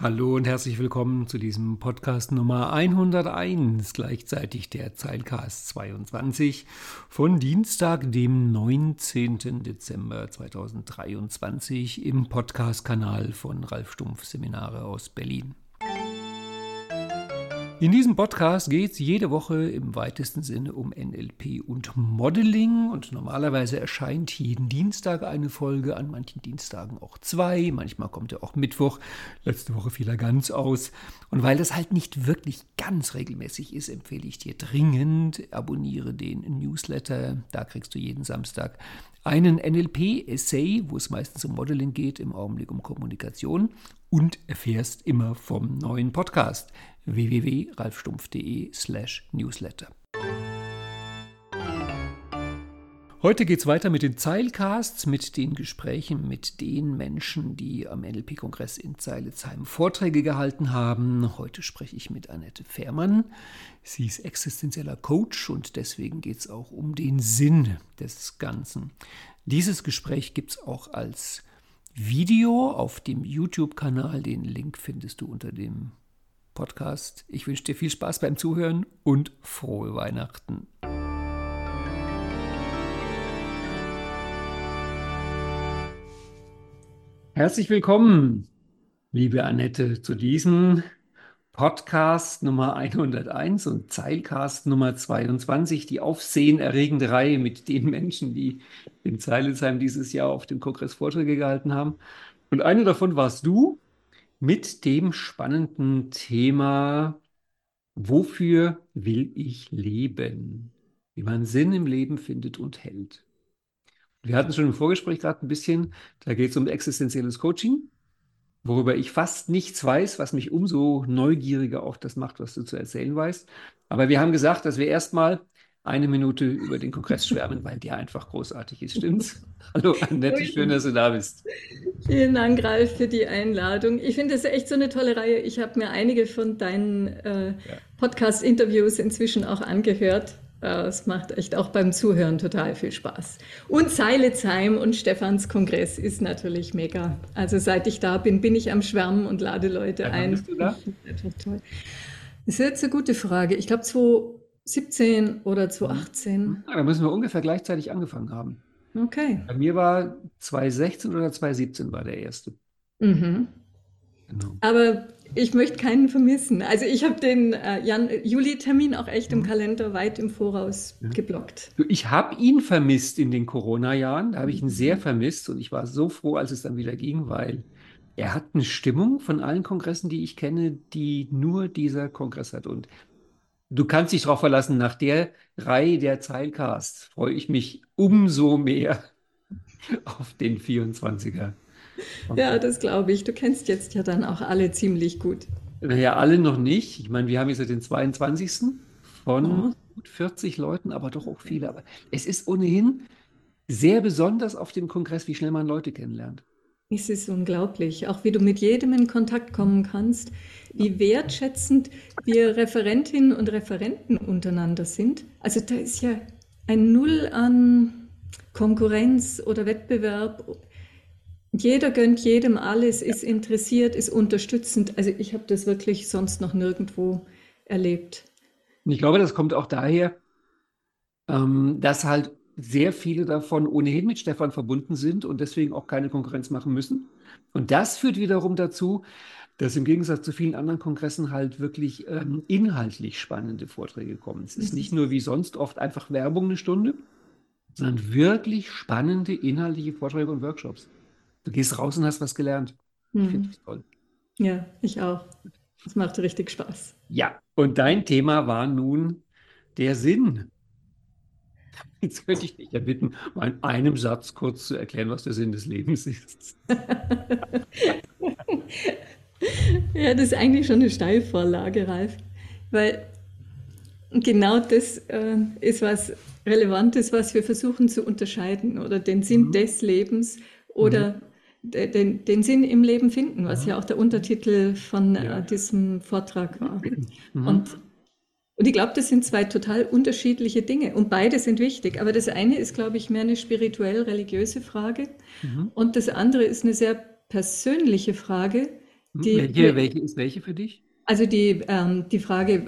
Hallo und herzlich willkommen zu diesem Podcast Nummer 101, gleichzeitig der Zeilcast 22 von Dienstag, dem 19. Dezember 2023 im Podcast-Kanal von Ralf Stumpf Seminare aus Berlin. In diesem Podcast geht es jede Woche im weitesten Sinne um NLP und Modeling. Und normalerweise erscheint jeden Dienstag eine Folge, an manchen Dienstagen auch zwei, manchmal kommt er auch Mittwoch, letzte Woche fiel er ganz aus. Und weil das halt nicht wirklich ganz regelmäßig ist, empfehle ich dir dringend, abonniere den Newsletter, da kriegst du jeden Samstag einen NLP-Essay, wo es meistens um Modeling geht, im Augenblick um Kommunikation und erfährst immer vom neuen Podcast www.ralfstumpf.de slash newsletter. Heute geht es weiter mit den Zeilcasts, mit den Gesprächen mit den Menschen, die am NLP-Kongress in Zeiletsheim Vorträge gehalten haben. Heute spreche ich mit Annette Fährmann. Sie ist existenzieller Coach und deswegen geht es auch um den Sinn des Ganzen. Dieses Gespräch gibt es auch als Video auf dem YouTube-Kanal. Den Link findest du unter dem Podcast. Ich wünsche dir viel Spaß beim Zuhören und frohe Weihnachten. Herzlich willkommen, liebe Annette, zu diesem Podcast Nummer 101 und Zeilcast Nummer 22, die aufsehenerregende Reihe mit den Menschen, die in Zeilesheim dieses Jahr auf dem Kongress Vorträge gehalten haben. Und eine davon warst du mit dem spannenden Thema, wofür will ich leben? Wie man Sinn im Leben findet und hält. Wir hatten schon im Vorgespräch gerade ein bisschen, da geht es um existenzielles Coaching, worüber ich fast nichts weiß, was mich umso neugieriger auf das macht, was du zu erzählen weißt. Aber wir haben gesagt, dass wir erstmal eine Minute über den Kongress schwärmen, weil der einfach großartig ist. Stimmt's? Hallo Annette, schön, dass du da bist. Vielen Dank, Ralf, für die Einladung. Ich finde es echt so eine tolle Reihe. Ich habe mir einige von deinen äh, ja. Podcast-Interviews inzwischen auch angehört. Äh, es macht echt auch beim Zuhören total viel Spaß. Und Seilezheim und Stefans Kongress ist natürlich mega. Also seit ich da bin, bin ich am Schwärmen und lade Leute ja, ein. Bist du da? Das ist jetzt eine gute Frage. Ich glaube, 17 oder 2018. Mhm. Ja, da müssen wir ungefähr gleichzeitig angefangen haben. Okay. Bei mir war 2016 oder 2017 war der erste. Mhm. Genau. Aber ich möchte keinen vermissen. Also ich habe den äh, Juli-Termin auch echt im mhm. Kalender weit im Voraus ja. geblockt. Ich habe ihn vermisst in den Corona-Jahren. Da habe ich ihn sehr mhm. vermisst und ich war so froh, als es dann wieder ging, weil er hat eine Stimmung von allen Kongressen, die ich kenne, die nur dieser Kongress hat. Und Du kannst dich darauf verlassen, nach der Reihe der Zeilcasts freue ich mich umso mehr auf den 24er. Ja, das glaube ich. Du kennst jetzt ja dann auch alle ziemlich gut. Naja, alle noch nicht. Ich meine, wir haben jetzt den 22. von oh. gut 40 Leuten, aber doch auch viele. Aber es ist ohnehin sehr besonders auf dem Kongress, wie schnell man Leute kennenlernt. Es ist unglaublich, auch wie du mit jedem in Kontakt kommen kannst, wie wertschätzend wir Referentinnen und Referenten untereinander sind. Also da ist ja ein Null an Konkurrenz oder Wettbewerb. Jeder gönnt jedem alles, ist interessiert, ist unterstützend. Also ich habe das wirklich sonst noch nirgendwo erlebt. Ich glaube, das kommt auch daher, ähm, dass halt sehr viele davon ohnehin mit Stefan verbunden sind und deswegen auch keine Konkurrenz machen müssen. Und das führt wiederum dazu, dass im Gegensatz zu vielen anderen Kongressen halt wirklich ähm, inhaltlich spannende Vorträge kommen. Es ist nicht nur wie sonst oft einfach Werbung eine Stunde, sondern wirklich spannende inhaltliche Vorträge und Workshops. Du gehst raus und hast was gelernt. Ich mhm. finde das toll. Ja, ich auch. Es macht richtig Spaß. Ja, und dein Thema war nun der Sinn Jetzt könnte ich dich ja bitten, mal in einem Satz kurz zu erklären, was der Sinn des Lebens ist. ja, das ist eigentlich schon eine Steilvorlage, Ralf. Weil genau das äh, ist was Relevantes, was wir versuchen zu unterscheiden. Oder den Sinn mhm. des Lebens oder mhm. Den, den, Sinn im Leben finden, was ja, ja auch der Untertitel von ja. äh, diesem Vortrag war. Mhm. Und und ich glaube, das sind zwei total unterschiedliche Dinge und beide sind wichtig. Aber das eine ist, glaube ich, mehr eine spirituell-religiöse Frage mhm. und das andere ist eine sehr persönliche Frage, Hm, die, welche, welche ist welche für dich? Also die, ähm, die Frage,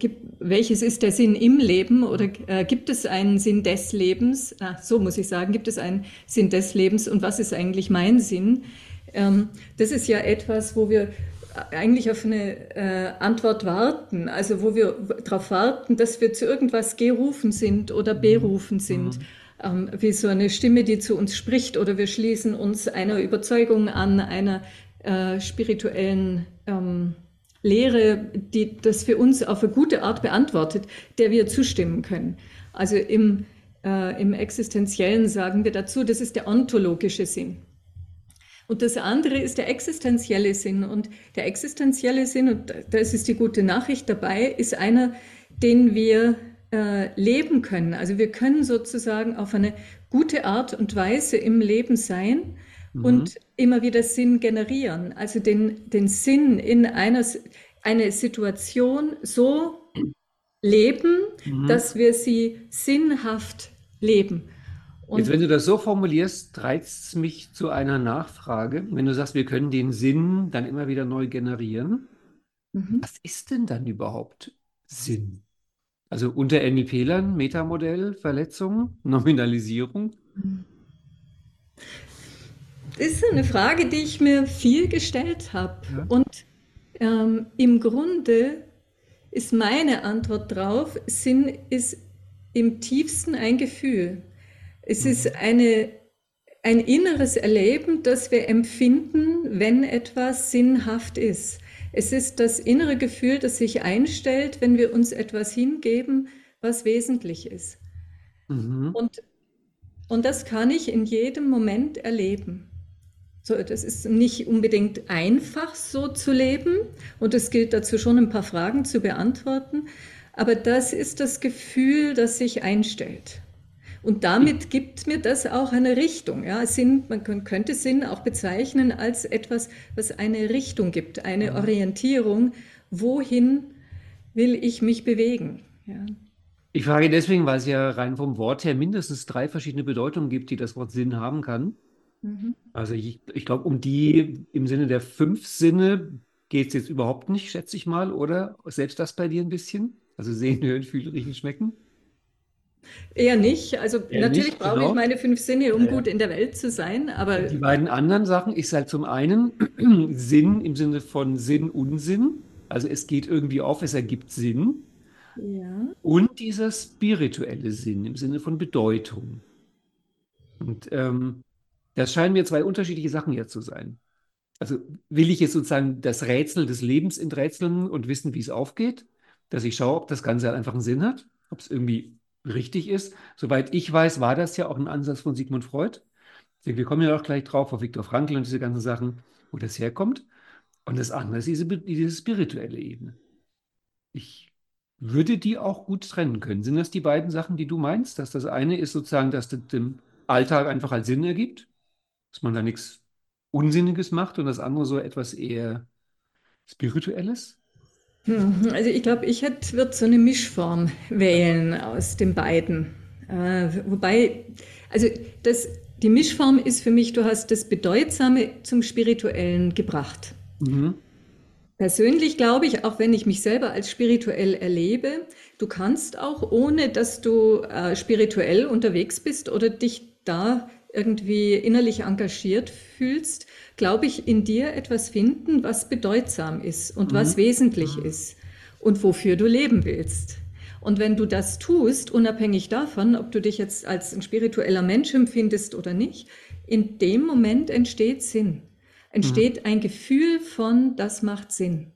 gibt, welches ist der Sinn im Leben oder äh, gibt es einen Sinn des Lebens? Ah, so muss ich sagen, gibt es einen Sinn des Lebens und was ist eigentlich mein Sinn? Ähm, das ist ja etwas, wo wir eigentlich auf eine äh, Antwort warten, also wo wir darauf warten, dass wir zu irgendwas gerufen sind oder mhm. berufen sind. Mhm. Ähm, wie so eine Stimme, die zu uns spricht, oder wir schließen uns einer Überzeugung an, einer äh, spirituellen ähm, Lehre, die das für uns auf eine gute Art beantwortet, der wir zustimmen können. Also im, äh, im Existenziellen sagen wir dazu, das ist der ontologische Sinn. Und das andere ist der existenzielle Sinn. Und der existenzielle Sinn, und das ist die gute Nachricht dabei, ist einer, den wir äh, leben können. Also wir können sozusagen auf eine gute Art und Weise im Leben sein mhm. und immer wieder Sinn generieren. Also den, den Sinn in einer eine Situation so leben, mhm. dass wir sie sinnhaft leben. Und Jetzt, wenn du das so formulierst, reizt es mich zu einer Nachfrage. Wenn du sagst, wir können den Sinn dann immer wieder neu generieren, mhm. was ist denn dann überhaupt Sinn? Also unter NLP-Lern, Metamodell, Verletzung, Nominalisierung? Das ist eine Frage, die ich mir viel gestellt habe. Ja. Und ähm, im Grunde ist meine Antwort drauf, Sinn ist im tiefsten ein Gefühl. Es ist eine, ein inneres Erleben, das wir empfinden, wenn etwas sinnhaft ist. Es ist das innere Gefühl, das sich einstellt, wenn wir uns etwas hingeben, was wesentlich ist. Mhm. Und, und das kann ich in jedem Moment erleben. So, das ist nicht unbedingt einfach so zu leben und es gilt dazu schon ein paar Fragen zu beantworten, aber das ist das Gefühl, das sich einstellt. Und damit gibt mir das auch eine Richtung. Ja, Sinn, man könnte Sinn auch bezeichnen als etwas, was eine Richtung gibt, eine Orientierung. Wohin will ich mich bewegen? Ja. Ich frage deswegen, weil es ja rein vom Wort her mindestens drei verschiedene Bedeutungen gibt, die das Wort Sinn haben kann. Mhm. Also ich, ich glaube, um die im Sinne der fünf Sinne geht es jetzt überhaupt nicht, schätze ich mal, oder? Selbst das bei dir ein bisschen? Also sehen, hören, fühlen, riechen, schmecken? Eher nicht. Also Eher natürlich nicht, brauche genau. ich meine fünf Sinne, um ja, gut in der Welt zu sein. Aber die beiden anderen Sachen ist halt zum einen Sinn im Sinne von Sinn, Unsinn. Also es geht irgendwie auf, es ergibt Sinn. Ja. Und dieser spirituelle Sinn im Sinne von Bedeutung. Und ähm, das scheinen mir zwei unterschiedliche Sachen jetzt zu sein. Also will ich jetzt sozusagen das Rätsel des Lebens enträtseln und wissen, wie es aufgeht, dass ich schaue, ob das Ganze halt einfach einen Sinn hat, ob es irgendwie richtig ist. Soweit ich weiß, war das ja auch ein Ansatz von Sigmund Freud. Wir kommen ja auch gleich drauf, auf Viktor Frankl und diese ganzen Sachen, wo das herkommt. Und das andere ist diese, diese spirituelle Ebene. Ich würde die auch gut trennen können. Sind das die beiden Sachen, die du meinst? Dass das eine ist sozusagen, dass das dem Alltag einfach als Sinn ergibt, dass man da nichts Unsinniges macht und das andere so etwas eher Spirituelles? Hm, also ich glaube, ich würde so eine Mischform wählen aus den beiden. Äh, wobei, also das, die Mischform ist für mich, du hast das Bedeutsame zum Spirituellen gebracht. Mhm. Persönlich glaube ich, auch wenn ich mich selber als spirituell erlebe, du kannst auch, ohne dass du äh, spirituell unterwegs bist oder dich da irgendwie innerlich engagiert fühlst, glaube ich, in dir etwas finden, was bedeutsam ist und mhm. was wesentlich mhm. ist und wofür du leben willst. Und wenn du das tust, unabhängig davon, ob du dich jetzt als ein spiritueller Mensch empfindest oder nicht, in dem Moment entsteht Sinn. Entsteht mhm. ein Gefühl von, das macht Sinn.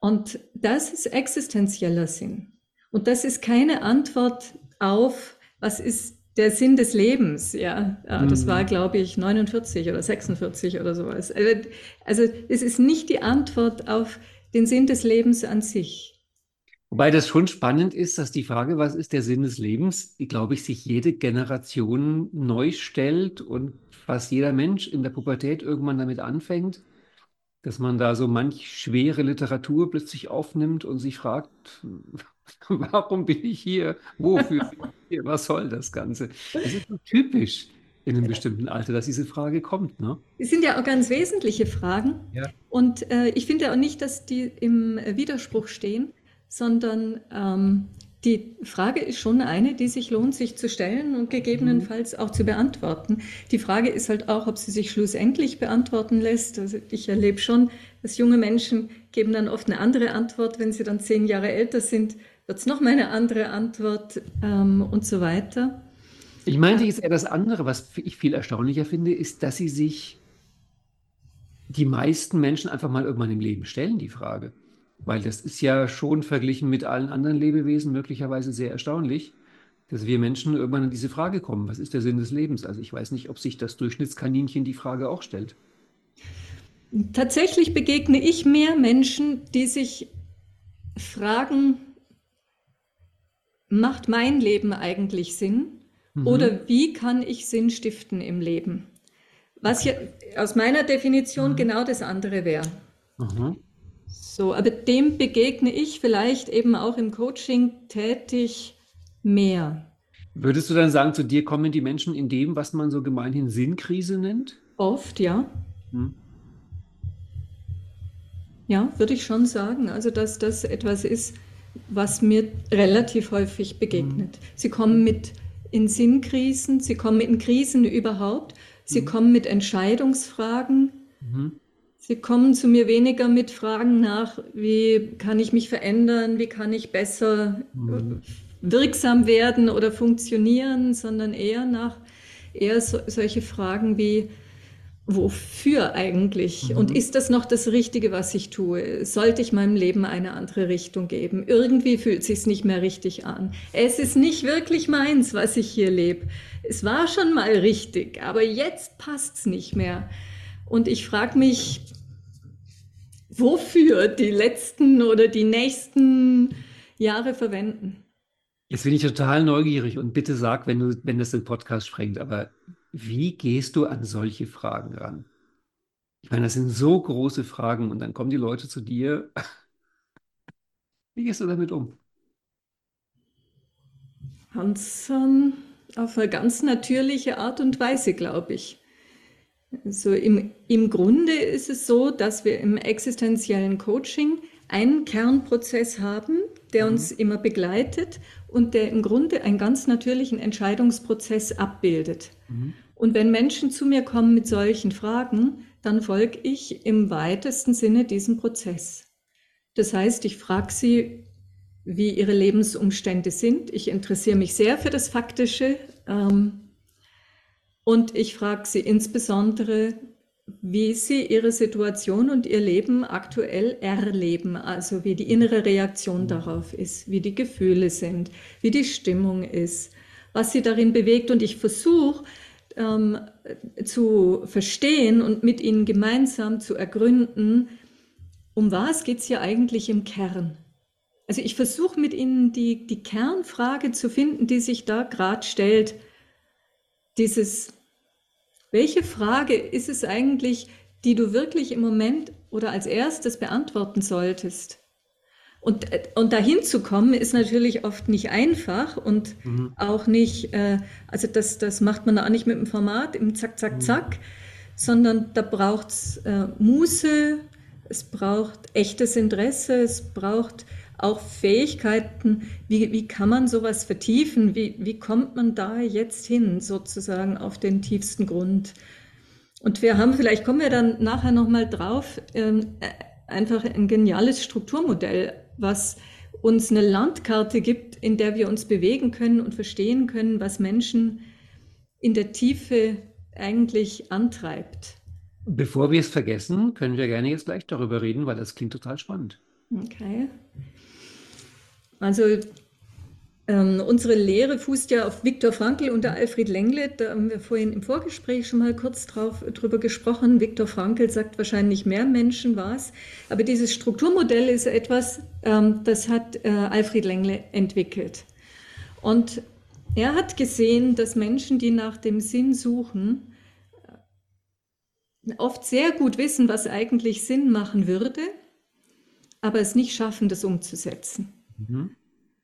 Und das ist existenzieller Sinn. Und das ist keine Antwort auf, was ist der Sinn des Lebens, ja. ja das war, mhm. glaube ich, 49 oder 46 oder sowas. Also, also es ist nicht die Antwort auf den Sinn des Lebens an sich. Wobei das schon spannend ist, dass die Frage, was ist der Sinn des Lebens, glaube ich, sich jede Generation neu stellt und fast jeder Mensch in der Pubertät irgendwann damit anfängt, dass man da so manch schwere Literatur plötzlich aufnimmt und sich fragt, Warum bin ich hier? Wofür bin ich hier? Was soll das Ganze? Das ist so typisch. in einem bestimmten Alter, dass diese Frage kommt. Ne? Es sind ja auch ganz wesentliche Fragen. Ja. Und äh, ich finde auch nicht, dass die im Widerspruch stehen, sondern ähm, die Frage ist schon eine, die sich lohnt, sich zu stellen und gegebenenfalls auch zu beantworten. Die Frage ist halt auch, ob sie sich schlussendlich beantworten lässt. Also ich erlebe schon, dass junge Menschen geben dann oft eine andere Antwort. Wenn sie dann zehn Jahre älter sind, wird es noch mal eine andere Antwort ähm, und so weiter. Ich meinte jetzt eher das andere, was ich viel erstaunlicher finde, ist, dass sie sich die meisten Menschen einfach mal irgendwann im Leben stellen, die Frage. Weil das ist ja schon verglichen mit allen anderen Lebewesen möglicherweise sehr erstaunlich, dass wir Menschen irgendwann an diese Frage kommen. Was ist der Sinn des Lebens? Also ich weiß nicht, ob sich das Durchschnittskaninchen die Frage auch stellt. Tatsächlich begegne ich mehr Menschen, die sich fragen, macht mein Leben eigentlich Sinn? Mhm. Oder wie kann ich Sinn stiften im Leben? Was ja aus meiner Definition mhm. genau das andere wäre. Mhm. So, aber dem begegne ich vielleicht eben auch im Coaching tätig mehr. Würdest du dann sagen, zu dir kommen die Menschen in dem, was man so gemeinhin Sinnkrise nennt? Oft, ja. Hm. Ja, würde ich schon sagen. Also, dass das etwas ist, was mir relativ häufig begegnet. Hm. Sie kommen mit in Sinnkrisen, sie kommen in Krisen überhaupt, sie hm. kommen mit Entscheidungsfragen. Mhm. Sie kommen zu mir weniger mit Fragen nach, wie kann ich mich verändern, wie kann ich besser mhm. wirksam werden oder funktionieren, sondern eher nach eher so, solche Fragen wie, wofür eigentlich? Mhm. Und ist das noch das Richtige, was ich tue? Sollte ich meinem Leben eine andere Richtung geben? Irgendwie fühlt es sich nicht mehr richtig an. Es ist nicht wirklich meins, was ich hier lebe. Es war schon mal richtig, aber jetzt passt es nicht mehr. Und ich frage mich, wofür die letzten oder die nächsten Jahre verwenden. Jetzt bin ich total neugierig und bitte sag, wenn du, wenn das den Podcast sprengt, aber wie gehst du an solche Fragen ran? Ich meine, das sind so große Fragen und dann kommen die Leute zu dir. Wie gehst du damit um? Hanson auf eine ganz natürliche Art und Weise, glaube ich. Also im, im Grunde ist es so, dass wir im existenziellen Coaching einen Kernprozess haben, der uns mhm. immer begleitet und der im Grunde einen ganz natürlichen Entscheidungsprozess abbildet. Mhm. Und wenn Menschen zu mir kommen mit solchen Fragen, dann folge ich im weitesten Sinne diesem Prozess. Das heißt, ich frage sie, wie ihre Lebensumstände sind. Ich interessiere mich sehr für das Faktische. Ähm, und ich frage Sie insbesondere, wie Sie Ihre Situation und Ihr Leben aktuell erleben, also wie die innere Reaktion darauf ist, wie die Gefühle sind, wie die Stimmung ist, was Sie darin bewegt. Und ich versuche ähm, zu verstehen und mit Ihnen gemeinsam zu ergründen, um was geht es hier eigentlich im Kern. Also ich versuche mit Ihnen die, die Kernfrage zu finden, die sich da gerade stellt dieses, welche Frage ist es eigentlich, die du wirklich im Moment oder als erstes beantworten solltest? Und, und dahin zu kommen, ist natürlich oft nicht einfach und mhm. auch nicht, äh, also das, das macht man auch nicht mit dem Format im Zack, Zack, mhm. Zack, sondern da braucht es äh, Muße, es braucht echtes Interesse, es braucht auch Fähigkeiten, wie, wie kann man sowas vertiefen? Wie, wie kommt man da jetzt hin, sozusagen auf den tiefsten Grund? Und wir haben, vielleicht kommen wir dann nachher nochmal drauf, ähm, äh, einfach ein geniales Strukturmodell, was uns eine Landkarte gibt, in der wir uns bewegen können und verstehen können, was Menschen in der Tiefe eigentlich antreibt. Bevor wir es vergessen, können wir gerne jetzt gleich darüber reden, weil das klingt total spannend. Okay. Also ähm, unsere Lehre fußt ja auf Viktor Frankl und Alfred Lengle. Da haben wir vorhin im Vorgespräch schon mal kurz drauf, drüber gesprochen. Viktor Frankl sagt wahrscheinlich mehr Menschen was. Aber dieses Strukturmodell ist etwas, ähm, das hat äh, Alfred Lengle entwickelt. Und er hat gesehen, dass Menschen, die nach dem Sinn suchen, oft sehr gut wissen, was eigentlich Sinn machen würde, aber es nicht schaffen, das umzusetzen. Mhm.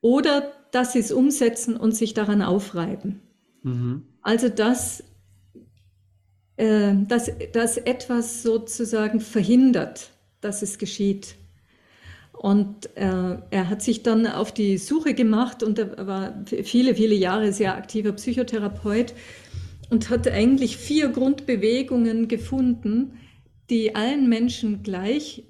Oder dass sie es umsetzen und sich daran aufreiben. Mhm. Also dass äh, dass, dass etwas sozusagen verhindert, dass es geschieht. Und äh, er hat sich dann auf die Suche gemacht und er war viele, viele Jahre sehr aktiver Psychotherapeut und hat eigentlich vier Grundbewegungen gefunden, die allen Menschen gleich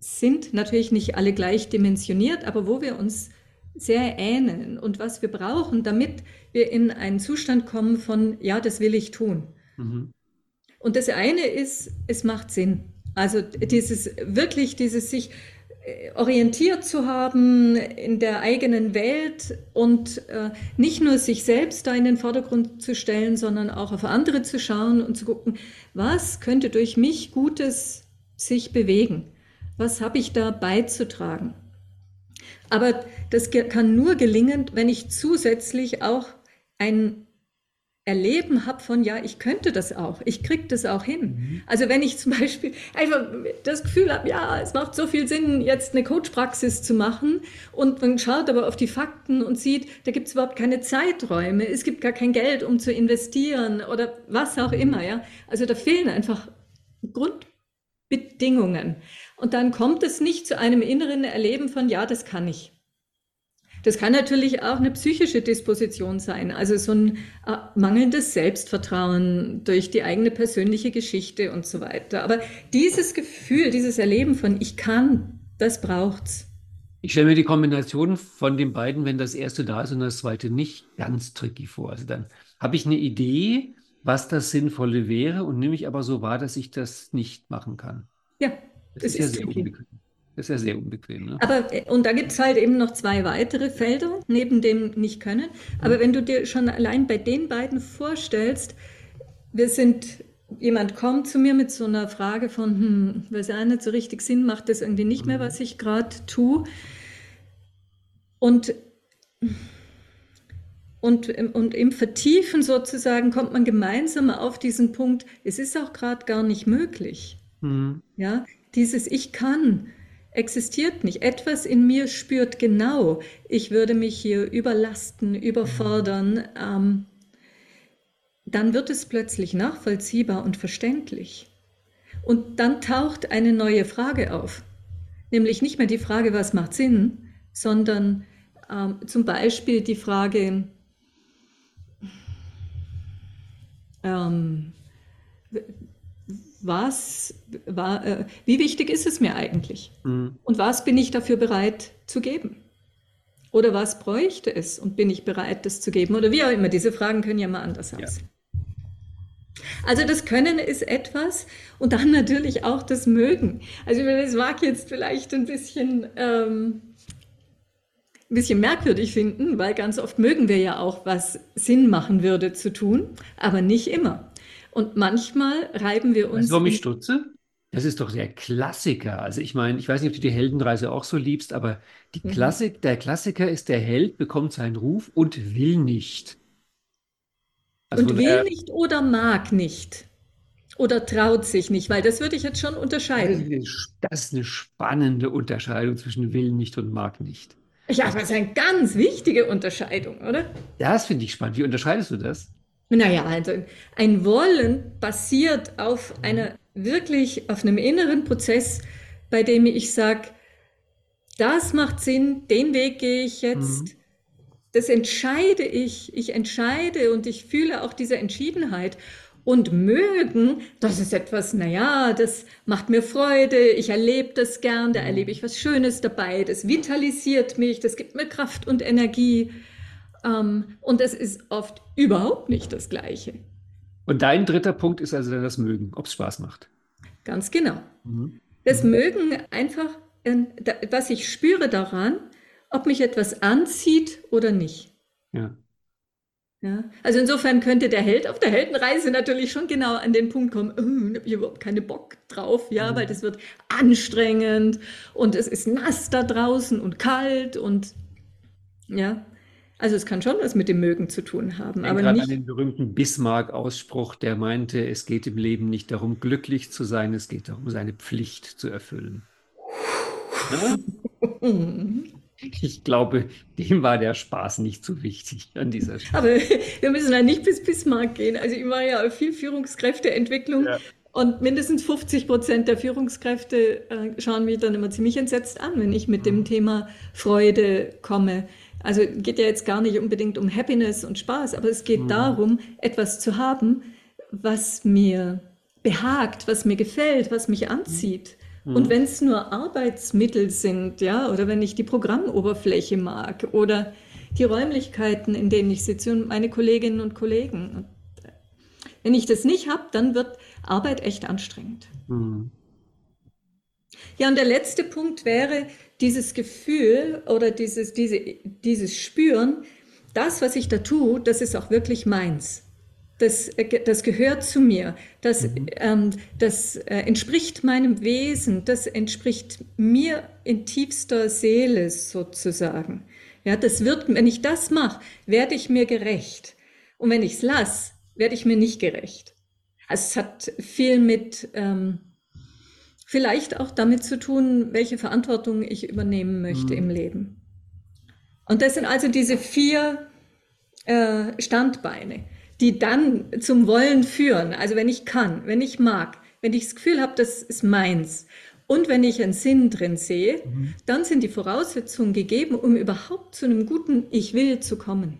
sind, natürlich nicht alle gleich dimensioniert, aber wo wir uns sehr ähneln und was wir brauchen, damit wir in einen Zustand kommen von, ja, das will ich tun. Mhm. Und das eine ist, es macht Sinn. Also dieses wirklich, dieses sich äh, orientiert zu haben in der eigenen Welt und äh, nicht nur sich selbst da in den Vordergrund zu stellen, sondern auch auf andere zu schauen und zu gucken, was könnte durch mich Gutes sich bewegen? Was habe ich da beizutragen? Aber das kann nur gelingen, wenn ich zusätzlich auch ein Erleben habe von, ja, ich könnte das auch, ich kriege das auch hin. Mhm. Also wenn ich zum Beispiel einfach das Gefühl habe, ja, es macht so viel Sinn, jetzt eine Coach-Praxis zu machen und man schaut aber auf die Fakten und sieht, da gibt es überhaupt keine Zeiträume, es gibt gar kein Geld, um zu investieren oder was auch immer, ja. Also da fehlen einfach Grundbedingungen. Und dann kommt es nicht zu einem inneren Erleben von, ja, das kann ich. Das kann natürlich auch eine psychische Disposition sein, also so ein äh, mangelndes Selbstvertrauen durch die eigene persönliche Geschichte und so weiter. Aber dieses Gefühl, dieses Erleben von ich kann, das braucht's. Ich stelle mir die Kombination von den beiden, wenn das erste da ist und das zweite nicht, ganz tricky vor. Also dann habe ich eine Idee, was das Sinnvolle wäre und nehme ich aber so wahr, dass ich das nicht machen kann. Ja, das, das ist, ist ja sehr unbequem. Das ist ja sehr unbequem. Ne? Aber, äh, und da gibt es halt eben noch zwei weitere Felder, neben dem Nicht-Können. Aber mhm. wenn du dir schon allein bei den beiden vorstellst, wir sind, jemand kommt zu mir mit so einer Frage von, hm, weiß ja nicht so richtig Sinn, macht das irgendwie nicht mehr, mhm. was ich gerade tue. Und, und, und im Vertiefen sozusagen kommt man gemeinsam auf diesen Punkt, es ist auch gerade gar nicht möglich. Mhm. Ja, dieses Ich kann existiert nicht. Etwas in mir spürt genau, ich würde mich hier überlasten, überfordern. Ähm, dann wird es plötzlich nachvollziehbar und verständlich. Und dann taucht eine neue Frage auf. Nämlich nicht mehr die Frage, was macht Sinn, sondern ähm, zum Beispiel die Frage, ähm, was, war, äh, wie wichtig ist es mir eigentlich? Mhm. Und was bin ich dafür bereit zu geben? Oder was bräuchte es und bin ich bereit, das zu geben? Oder wie auch immer, diese Fragen können ja mal anders aussehen. Ja. Also das Können ist etwas und dann natürlich auch das Mögen. Also das mag jetzt vielleicht ein bisschen, ähm, ein bisschen merkwürdig finden, weil ganz oft mögen wir ja auch, was Sinn machen würde zu tun, aber nicht immer. Und manchmal reiben wir uns. Weißt du, warum ich stutze? Das ist doch der Klassiker. Also ich meine, ich weiß nicht, ob du die Heldenreise auch so liebst, aber die mhm. Klassik, der Klassiker ist, der Held bekommt seinen Ruf und will nicht. Also und will nicht oder mag nicht. Oder traut sich nicht, weil das würde ich jetzt schon unterscheiden. Das ist eine spannende Unterscheidung zwischen will nicht und mag nicht. Ja, aber das ist eine ganz wichtige Unterscheidung, oder? Das finde ich spannend. Wie unterscheidest du das? Naja, also ein Wollen basiert auf einer wirklich, auf einem inneren Prozess, bei dem ich sage, das macht Sinn, den Weg gehe ich jetzt. Mhm. Das entscheide ich. Ich entscheide und ich fühle auch diese Entschiedenheit. Und mögen, das ist etwas, naja, das macht mir Freude, ich erlebe das gern, da erlebe ich was Schönes dabei, das vitalisiert mich, das gibt mir Kraft und Energie. Ähm, und es ist oft überhaupt nicht das Gleiche. Und dein dritter Punkt ist also dann das Mögen, ob es Spaß macht. Ganz genau. Mhm. Das. Mögen einfach, äh, was ich spüre daran, ob mich etwas anzieht oder nicht. Ja. Ja, also insofern könnte der Held auf der Heldenreise natürlich schon genau an den Punkt kommen, oh, habe ich überhaupt keine Bock drauf, ja, mhm. weil das wird anstrengend und es ist nass da draußen und kalt und ja. Also es kann schon was mit dem Mögen zu tun haben, aber nicht. an den berühmten Bismarck-Ausspruch, der meinte, es geht im Leben nicht darum, glücklich zu sein, es geht darum, seine Pflicht zu erfüllen. ich glaube, dem war der Spaß nicht so wichtig an dieser Stelle. Aber wir müssen ja nicht bis Bismarck gehen. Also ich war ja viel Führungskräfteentwicklung ja. und mindestens 50 Prozent der Führungskräfte äh, schauen mich dann immer ziemlich entsetzt an, wenn ich mit dem mhm. Thema Freude komme. Also geht ja jetzt gar nicht unbedingt um Happiness und Spaß, aber es geht mhm. darum, etwas zu haben, was mir behagt, was mir gefällt, was mich anzieht. Mhm. Und wenn es nur Arbeitsmittel sind, ja, oder wenn ich die Programmoberfläche mag oder die Räumlichkeiten, in denen ich sitze und meine Kolleginnen und Kollegen. Und äh, wenn ich das nicht habe, dann wird Arbeit echt anstrengend. Mhm. Ja, und der letzte Punkt wäre dieses Gefühl oder dieses, diese, dieses Spüren, das, was ich da tue, das ist auch wirklich meins das, äh, das gehört zu mir, das, mhm. ähm, das äh, entspricht meinem Wesen, das entspricht mir in tiefster Seele sozusagen. Ja, das wird, wenn ich das mache, werde ich mir gerecht. Und wenn ich es lasse, werde ich mir nicht gerecht. Also es hat viel mit, ähm, vielleicht auch damit zu tun, welche Verantwortung ich übernehmen möchte mhm. im Leben. Und das sind also diese vier äh, Standbeine die dann zum Wollen führen. Also wenn ich kann, wenn ich mag, wenn ich das Gefühl habe, das ist meins und wenn ich einen Sinn drin sehe, mhm. dann sind die Voraussetzungen gegeben, um überhaupt zu einem guten Ich will zu kommen.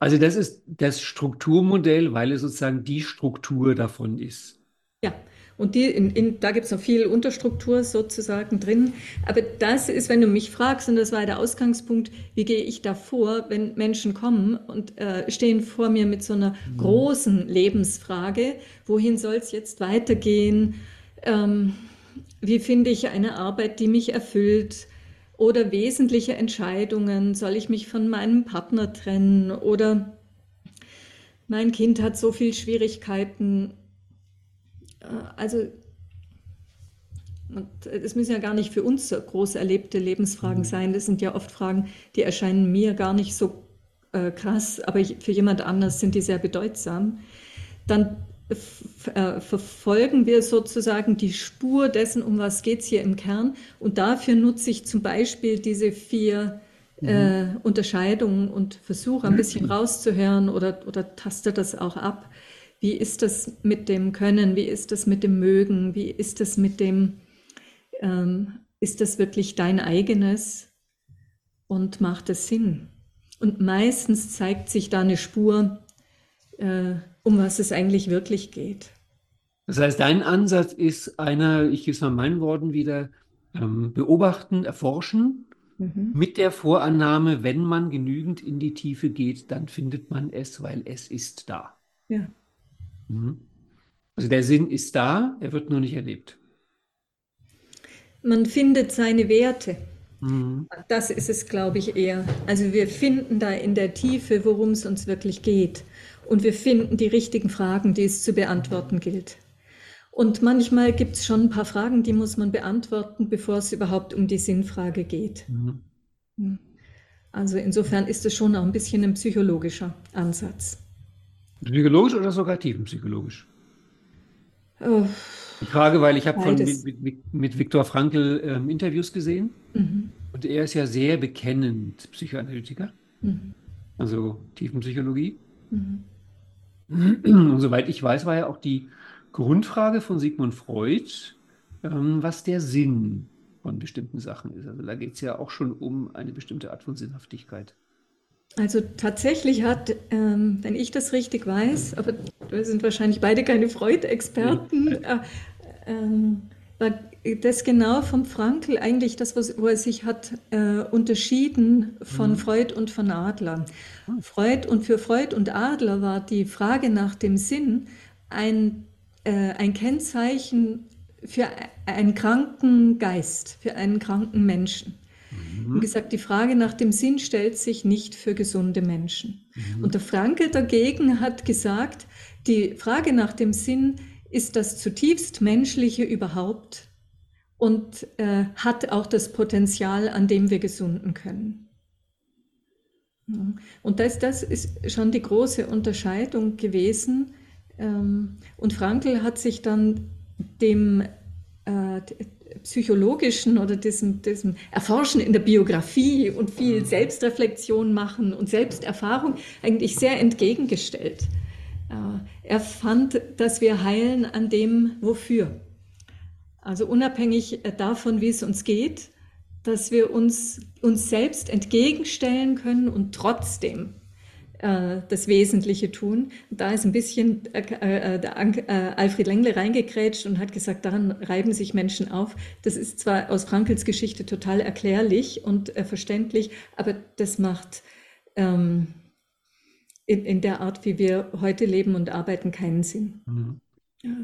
Also das ist das Strukturmodell, weil es sozusagen die Struktur davon ist. Ja, und die, in, in, da gibt es noch viel Unterstruktur sozusagen drin. Aber das ist, wenn du mich fragst, und das war der Ausgangspunkt, wie gehe ich da vor, wenn Menschen kommen und äh, stehen vor mir mit so einer mhm. großen Lebensfrage, wohin soll es jetzt weitergehen? Ähm, wie finde ich eine Arbeit, die mich erfüllt? Oder wesentliche Entscheidungen, soll ich mich von meinem Partner trennen? Oder mein Kind hat so viele Schwierigkeiten, äh, also es müssen ja gar nicht für uns groß erlebte Lebensfragen mhm. sein. Das sind ja oft Fragen, die erscheinen mir gar nicht so äh, krass, aber für jemand anders sind die sehr bedeutsam. Dann äh, verfolgen wir sozusagen die Spur dessen, um was geht es hier im Kern. Und dafür nutze ich zum Beispiel diese vier äh, mhm. Unterscheidungen und versuche ein bisschen rauszuhören oder, oder taste das auch ab. Wie ist das mit dem Können? Wie ist das mit dem Mögen? Wie ist das mit dem, ähm, ist das wirklich dein eigenes? Und macht es Sinn? Und meistens zeigt sich da eine Spur, äh, um was es eigentlich wirklich geht. Das heißt, dein Ansatz ist einer, ich gebe es mal meinen Worten wieder, ähm, beobachten, erforschen, mhm. mit der Vorannahme, wenn man genügend in die Tiefe geht, dann findet man es, weil es ist da. Ja. Mhm. Also der Sinn ist da, er wird nur nicht erlebt. Man findet seine Werte. Mhm. Das ist es, glaube ich, eher. Also wir finden da in der Tiefe, worum es uns wirklich geht. Und wir finden die richtigen Fragen, die es zu beantworten gilt. Und manchmal gibt es schon ein paar Fragen, die muss man beantworten, bevor es überhaupt um die Sinnfrage geht. Mhm. mhm. Also insofern ist es schon auch ein bisschen ein psychologischer Ansatz. Psychologisch oder sogar tiefenpsychologisch? Oh, ich frage, weil ich habe von mit, mit, mit Viktor Frankl ähm, Interviews gesehen mhm. und er ist ja sehr bekennend Psychoanalytiker, mhm. also Tiefenpsychologie. Mhm. Und soweit ich weiß, war ja auch die Grundfrage von Sigmund Freud, ähm, was der Sinn von bestimmten Sachen ist. Also da geht es ja auch schon um eine bestimmte Art von Sinnhaftigkeit. Also tatsächlich hat, ähm, wenn ich das richtig weiß, aber wir sind wahrscheinlich beide keine Freud-Experten, äh, ähm, war das genau vom Frankl eigentlich das, was, wo er sich hat äh, unterschieden von mhm. Freud und von Adler. Mhm. Freud und für Freud und Adler war die Frage nach dem Sinn ein, äh, ein Kennzeichen für einen kranken Geist, für einen kranken Menschen. Mhm. Und gesagt, die Frage nach dem Sinn stellt sich nicht für gesunde Menschen. Mhm. Und der Franke dagegen hat gesagt, die Frage nach dem Sinn ist das zutiefst menschliche überhaupt und äh, hat auch das Potenzial, an dem wir gesunden können. Und das, das ist schon die große Unterscheidung gewesen. Ähm, und Frankl hat sich dann dem, äh, Psychologischen oder diesem, diesem Erforschen in der Biografie und viel Selbstreflexion machen und Selbsterfahrung eigentlich sehr entgegengestellt. Äh, er fand, dass wir heilen an dem Wofür. Also unabhängig davon, wie es uns geht, dass wir uns, uns selbst entgegenstellen können und trotzdem äh, das Wesentliche tun. Da ist ein bisschen äh, äh, der Alfred Lengle reingekrätscht und hat gesagt, daran reiben sich Menschen auf. Das ist zwar aus Frankels Geschichte total erklärlich und verständlich, aber das macht ähm, in, in, der Art, wie wir heute leben und arbeiten, keinen Sinn. Mhm.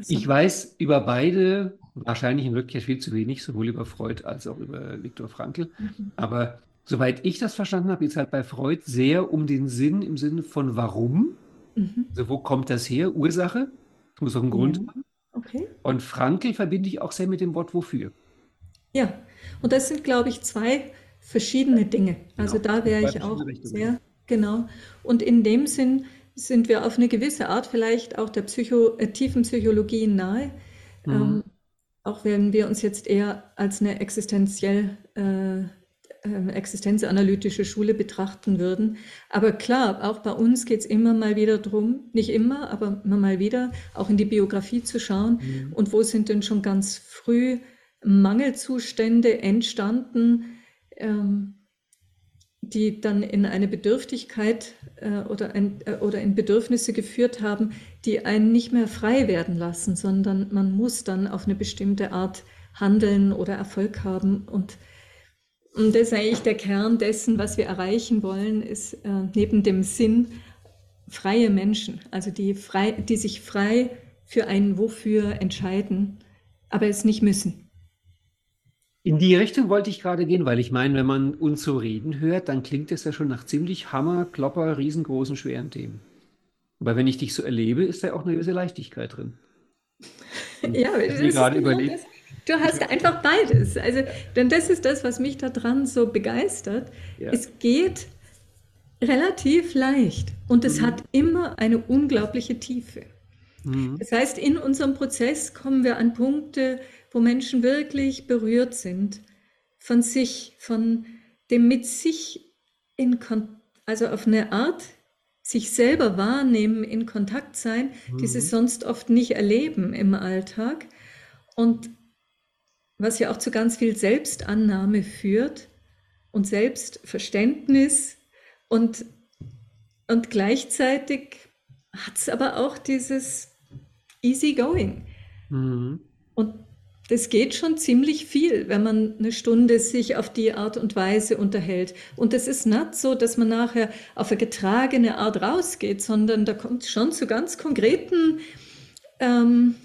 Ich weiß über beide wahrscheinlich in Wirklichkeit viel zu wenig, sowohl über Freud als auch über Viktor Frankl. Mhm. Aber soweit ich das verstanden habe, geht es halt bei Freud sehr um den Sinn im Sinne von warum. Mhm. Also wo kommt das her? Ursache. Es muss auch einen Grund haben. Okay. Und Frankl verbinde ich auch sehr mit dem Wort wofür. Ja, und das sind, glaube ich, zwei verschiedene Dinge. Also genau. da wäre ich auch sehr, genau. Und in dem Sinn sind wir auf eine gewisse Art vielleicht auch der Psycho, äh, tiefen Psychologie nahe. Mhm. Ähm, auch wenn wir uns jetzt eher als eine existenziell äh, ähm, existenzanalytische Schule betrachten würden. Aber klar, auch bei uns geht es immer mal wieder darum, nicht immer, aber immer mal wieder auch in die Biografie zu schauen. Mhm. Und wo sind denn schon ganz früh Mangelzustände entstanden, ähm, die dann in eine Bedürftigkeit äh, oder, ein, äh, oder in Bedürfnisse geführt haben, die einen nicht mehr frei werden lassen, sondern man muss dann auf eine bestimmte Art handeln oder Erfolg haben und und das ist eigentlich der Kern dessen, was wir erreichen wollen, ist äh, neben dem Sinn freie Menschen, also die, frei, die sich frei für ein Wofür entscheiden, aber es nicht müssen. In die Richtung wollte ich gerade gehen, weil ich meine, wenn man uns so reden hört, dann klingt es ja schon nach ziemlich Hammer, Klopper, riesengroßen, schweren Themen. Aber wenn ich dich so erlebe, ist da auch eine gewisse Leichtigkeit drin. Und ja, das ist gerade genau überlegt. Du hast einfach beides. Also, denn das ist das, was mich daran so begeistert. Ja. Es geht relativ leicht und es mhm. hat immer eine unglaubliche Tiefe. Mhm. Das heißt, in unserem Prozess kommen wir an Punkte, wo Menschen wirklich berührt sind von sich, von dem mit sich in Kontakt, also auf eine Art sich selber wahrnehmen, in Kontakt sein, mhm. die sie sonst oft nicht erleben im Alltag. Und was ja auch zu ganz viel Selbstannahme führt und Selbstverständnis und, und gleichzeitig hat es aber auch dieses Easygoing. Mhm. Und das geht schon ziemlich viel, wenn man eine Stunde sich auf die Art und Weise unterhält. Und es ist nicht so, dass man nachher auf eine getragene Art rausgeht, sondern da kommt es schon zu ganz konkreten ähm,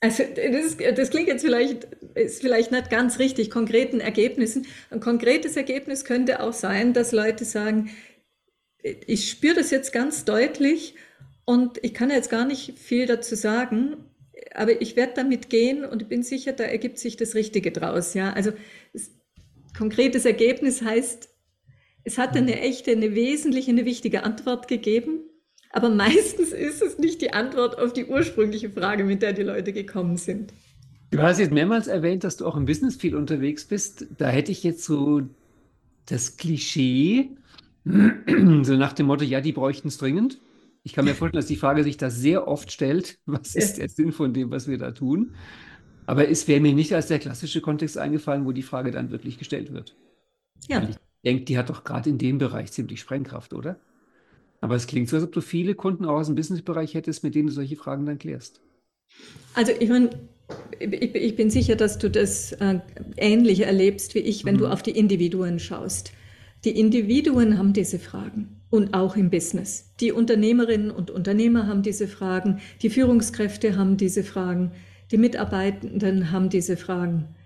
also das, das, klingt jetzt vielleicht, ist vielleicht nicht ganz richtig, konkreten Ergebnissen. Ein konkretes Ergebnis könnte auch sein, dass Leute sagen, ich spüre das jetzt ganz deutlich und ich kann jetzt gar nicht viel dazu sagen, aber ich werde damit gehen und bin sicher, da ergibt sich das Richtige draus. Ja, also das, konkretes Ergebnis heißt, es hat eine echte, eine wesentliche, eine wichtige Antwort gegeben aber meistens ist es nicht die Antwort auf die ursprüngliche Frage, mit der die Leute gekommen sind. Du hast jetzt mehrmals erwähnt, dass du auch im Business viel unterwegs bist. Da hätte ich jetzt so das Klischee, so nach dem Motto, ja, die bräuchten es dringend. Ich kann mir vorstellen, dass die Frage sich da sehr oft stellt, was ist der Sinn von dem, was wir da tun? Aber es wäre mir nicht als der klassische Kontext eingefallen, wo die Frage dann wirklich gestellt wird. Ja. Weil ich denke, die hat doch gerade in dem Bereich ziemlich Sprengkraft, oder? Aber es klingt so, als ob du viele Kunden auch aus dem Businessbereich hättest, mit denen du solche Fragen dann klärst. Also ich meine, ich, ich bin sicher, dass du das äh, ähnlich erlebst wie ich, wenn mhm. du auf die Individuen schaust. Die Individuen haben diese Fragen und auch im Business. Die Unternehmerinnen und Unternehmer haben diese Fragen, die Führungskräfte haben diese Fragen, die Mitarbeitenden haben diese Fragen.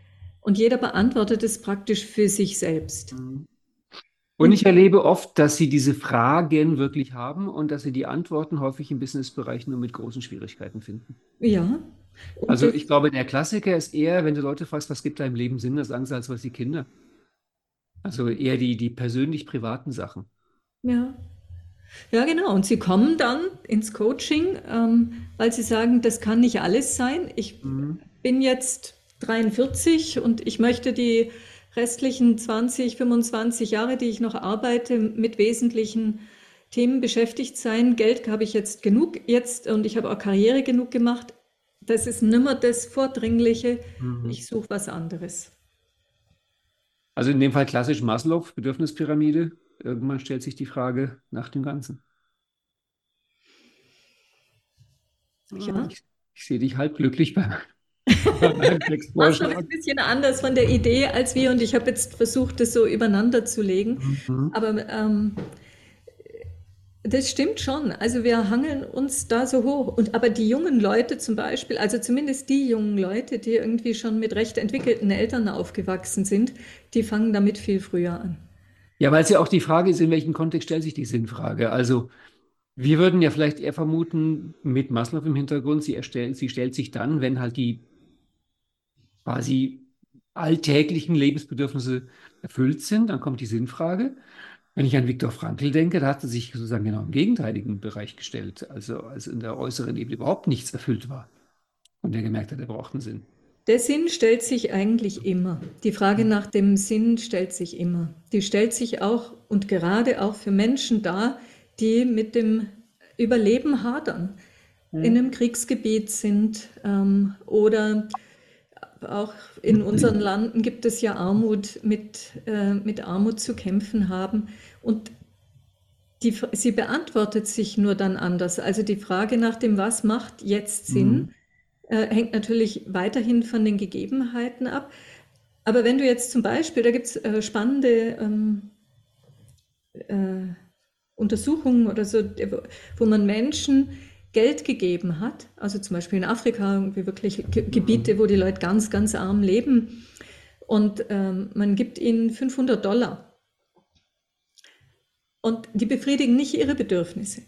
Und jeder beantwortet es praktisch für sich selbst. Mhm. Und ich erlebe oft, dass sie diese Fragen wirklich haben und dass sie die Antworten häufig im Businessbereich nur mit großen Schwierigkeiten finden. Ja. Also ich glaube, der Klassiker ist eher, wenn du Leute fragst, was gibt deinem Leben Sinn, das sagen sie als was die Kinder. Also eher die, die persönlich privaten Sachen. Ja. Ja, genau. Und sie kommen dann ins Coaching, ähm, weil sie sagen, das kann nicht alles sein. Ich, mhm. bin jetzt 43 und ich möchte die restlichen 20, 25 Jahre, die ich noch arbeite, mit wesentlichen Themen beschäftigt sein. Geld habe ich jetzt genug jetzt und ich habe auch Karriere genug gemacht. Das ist nimmer das Vordringliche. Mhm. Ich suche was anderes. Also in dem Fall klassisch Maslow, Bedürfnispyramide. Irgendwann stellt sich die Frage nach dem Ganzen. Ja. Ich, ich sehe dich halb glücklich beim, Maslow ist ein bisschen anders von der Idee als wir und ich habe jetzt versucht, das so übereinander zu legen. Mhm. Aber ähm, das stimmt schon. Also wir hangeln uns da so hoch. Und aber die jungen Leute zum Beispiel, also zumindest die jungen Leute, die irgendwie schon mit recht entwickelten Eltern aufgewachsen sind, die fangen damit viel früher an. Ja, weil es ja auch die Frage ist, in welchem Kontext stellt sich die Sinnfrage? Also wir würden ja vielleicht eher vermuten, mit Maslow im Hintergrund, sie, erstellt, sie stellt sich dann, wenn halt die quasi alltäglichen Lebensbedürfnisse erfüllt sind, dann kommt die Sinnfrage. Wenn ich an Viktor Frankl denke, da hat er sich sozusagen genau im gegenteiligen Bereich gestellt, also als in der äußeren Ebene überhaupt nichts erfüllt war und er gemerkt hat, er braucht einen Sinn. Der Sinn stellt sich eigentlich immer. Die Frage nach dem Sinn stellt sich immer. Die stellt sich auch und gerade auch für Menschen dar, die mit dem Überleben hadern, mhm. in einem Kriegsgebiet sind ähm, oder auch in unseren Landen gibt es ja Armut, mit, äh, mit Armut zu kämpfen haben. Und die, sie beantwortet sich nur dann anders. Also die Frage nach dem, was macht jetzt Sinn, mhm. äh, hängt natürlich weiterhin von den Gegebenheiten ab. Aber wenn du jetzt zum Beispiel, da gibt es äh, spannende ähm, äh, Untersuchungen oder so, wo man Menschen Geld gegeben hat, also zum Beispiel in Afrika, wirklich Gebiete, wo die Leute ganz, ganz arm leben, und ähm, man gibt ihnen 500 Dollar. Und die befriedigen nicht ihre Bedürfnisse,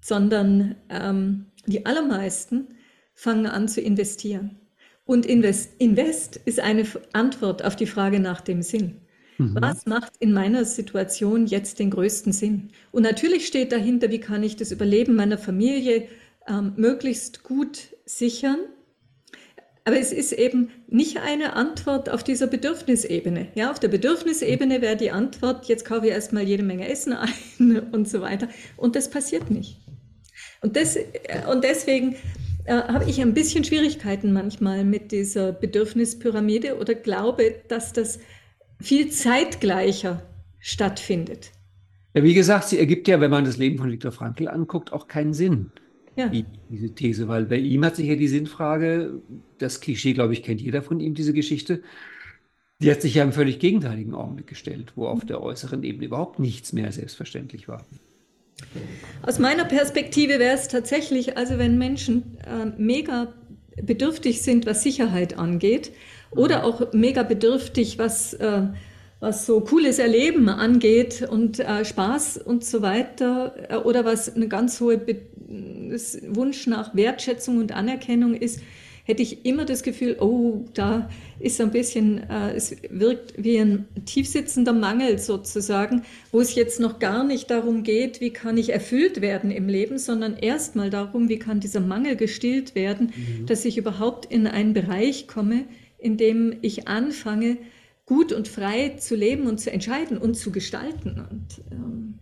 sondern ähm, die allermeisten fangen an zu investieren. Und Invest, Invest ist eine Antwort auf die Frage nach dem Sinn. Mhm. Was macht in meiner Situation jetzt den größten Sinn? Und natürlich steht dahinter, wie kann ich das Überleben meiner Familie ähm, möglichst gut sichern. Aber es ist eben nicht eine Antwort auf dieser Bedürfnisebene. Ja, auf der Bedürfnisebene wäre die Antwort, jetzt kaufe ich erstmal jede Menge Essen ein und so weiter. Und das passiert nicht. Und, das, äh, und deswegen äh, habe ich ein bisschen Schwierigkeiten manchmal mit dieser Bedürfnispyramide oder glaube, dass das viel zeitgleicher stattfindet. Ja, wie gesagt, sie ergibt ja, wenn man das Leben von Viktor Frankl anguckt, auch keinen Sinn. Ja. diese These, weil bei ihm hat sich ja die Sinnfrage, das Klischee, glaube ich, kennt jeder von ihm, diese Geschichte, die hat sich ja im völlig gegenteiligen Augenblick gestellt, wo auf der äußeren Ebene überhaupt nichts mehr selbstverständlich war. Aus meiner Perspektive wäre es tatsächlich, also wenn Menschen äh, mega bedürftig sind, was Sicherheit angeht, oder auch mega bedürftig, was, äh, was so cooles Erleben angeht und äh, Spaß und so weiter äh, oder was eine ganz hohe Be Wunsch nach Wertschätzung und Anerkennung ist, hätte ich immer das Gefühl, oh, da ist ein bisschen, äh, es wirkt wie ein tiefsitzender Mangel sozusagen, wo es jetzt noch gar nicht darum geht, wie kann ich erfüllt werden im Leben, sondern erstmal darum, wie kann dieser Mangel gestillt werden, mhm. dass ich überhaupt in einen Bereich komme, indem ich anfange, gut und frei zu leben und zu entscheiden und zu gestalten. Und, ähm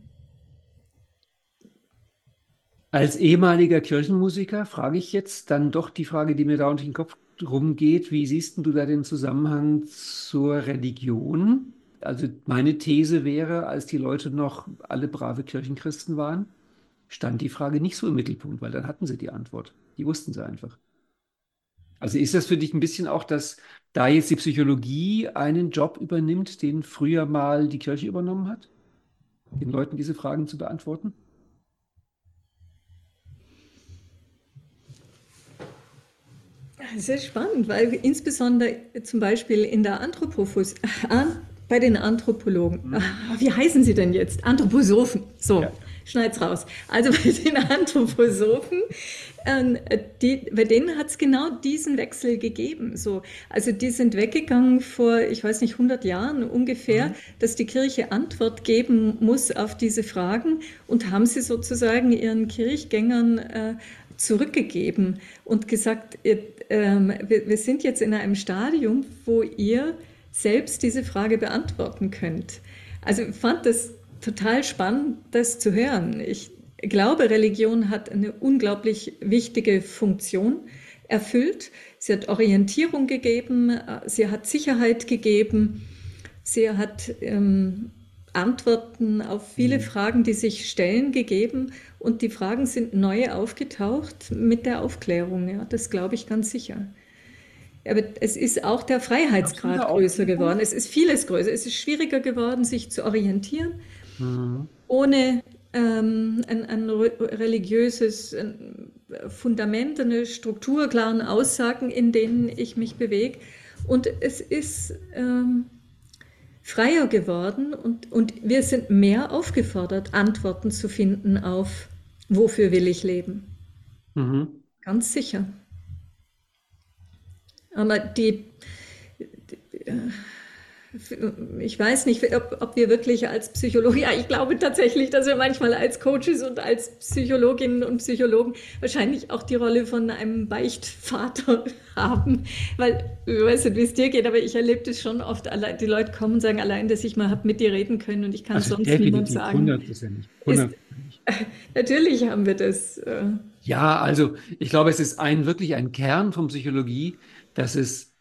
Als ehemaliger Kirchenmusiker frage ich jetzt dann doch die Frage, die mir da unter den Kopf rumgeht. Wie siehst du da den Zusammenhang zur Religion? Also meine These wäre, als die Leute noch alle brave Kirchenchristen waren, stand die Frage nicht so im Mittelpunkt, weil dann hatten sie die Antwort. Die wussten sie einfach. Also ist das für dich ein bisschen auch, dass da jetzt die Psychologie einen Job übernimmt, den früher mal die Kirche übernommen hat? Den Leuten diese Fragen zu beantworten? Ist spannend, weil insbesondere zum Beispiel in der Anthropophys, bei den Anthropologen, äh, wie heißen sie denn jetzt? Anthroposophen, so. Ja schneid's raus. Also bei den Anthroposophen, äh, die, bei denen hat es genau diesen Wechsel gegeben. So, also die sind weggegangen vor, ich weiß nicht, 100 Jahren ungefähr, mhm. dass die Kirche Antwort geben muss auf diese Fragen und haben sie sozusagen ihren Kirchgängern äh, zurückgegeben und gesagt, ihr, ähm, wir, wir sind jetzt in einem Stadium, wo ihr selbst diese Frage beantworten könnt. Also fand das total spannend, das zu hören. Ich glaube, Religion hat eine unglaublich wichtige Funktion erfüllt. Sie hat Orientierung gegeben, sie hat Sicherheit gegeben, sie hat ähm, Antworten auf viele mhm. Fragen, die sich stellen, gegeben. Und die Fragen sind neu aufgetaucht mit der Aufklärung. Ja, das glaube ich ganz sicher. Aber es ist auch der Freiheitsgrad größer geworden. Es ist vieles größer. Es ist schwieriger geworden, sich zu orientieren, mhm. ohne ähm, ein, ein, religiöses Fundament, eine Struktur, klaren Aussagen, in denen ich mich bewege. Und es ist ähm, freier geworden und, und wir sind mehr aufgefordert, Antworten zu finden auf, wofür will ich leben. Mhm. Ganz sicher. Aber die, die äh, ich weiß nicht, ob, ob, wir wirklich als Psychologen, ja, ich glaube tatsächlich, dass wir manchmal als Coaches und als Psychologinnen und Psychologen wahrscheinlich auch die Rolle von einem Beichtvater haben, weil ich weiß nicht, wie es dir geht, aber ich erlebe das schon oft, die Leute kommen und sagen allein, dass ich mal habe mit dir reden können und ich kann also sonst niemand sagen. Hundertprozentig. Hundertprozentig. Natürlich haben wir das. Äh. Ja, also ich glaube, es ist ein wirklich ein Kern von Psychologie, dass es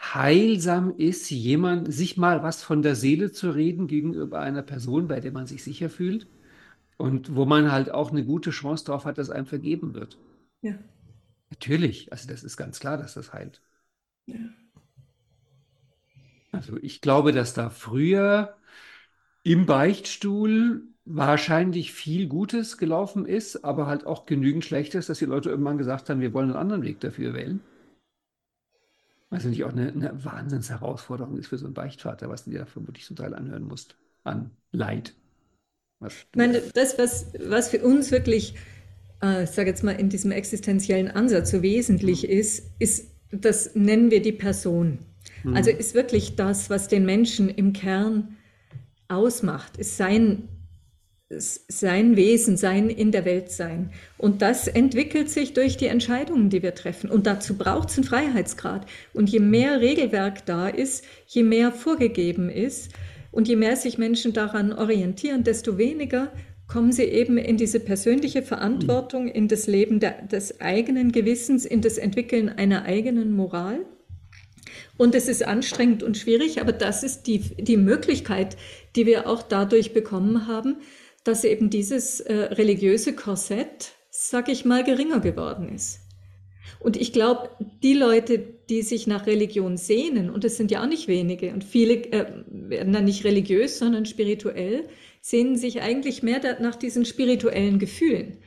heilsam ist, jemand, sich mal was von der Seele zu reden gegenüber einer Person, bei der man sich sicher fühlt und wo man halt auch eine gute Chance darauf hat, dass einem vergeben wird. Ja. Natürlich, also das ist ganz klar, dass das heilt. Ja. Also ich glaube, dass da früher im Beichtstuhl wahrscheinlich viel Gutes gelaufen ist, aber halt auch genügend Schlechtes, dass die Leute irgendwann gesagt haben, wir wollen einen anderen Weg dafür wählen. Was natürlich auch eine, eine Wahnsinnsherausforderung ist für so einen Beichtvater, was du dir da vermutlich zum Teil anhören musst, an Leid. Was ich meine, das, was, was für uns wirklich, äh, ich sage jetzt mal, in diesem existenziellen Ansatz so wesentlich mhm. ist, ist, das nennen wir die Person. Mhm. Also ist wirklich das, was den Menschen im Kern ausmacht, ist sein sein Wesen, sein in der Welt sein. Und das entwickelt sich durch die Entscheidungen, die wir treffen. Und dazu braucht es einen Freiheitsgrad. Und je mehr Regelwerk da ist, je mehr vorgegeben ist und je mehr sich Menschen daran orientieren, desto weniger kommen sie eben in diese persönliche Verantwortung, in das Leben der, des eigenen Gewissens, in das Entwickeln einer eigenen Moral. Und es ist anstrengend und schwierig, aber das ist die, die Möglichkeit, die wir auch dadurch bekommen haben, dass eben dieses äh, religiöse Korsett, sag ich mal, geringer geworden ist. Und ich glaube, die Leute, die sich nach Religion sehnen, und es sind ja auch nicht wenige, und viele äh, werden dann nicht religiös, sondern spirituell, sehnen sich eigentlich mehr nach diesen spirituellen Gefühlen,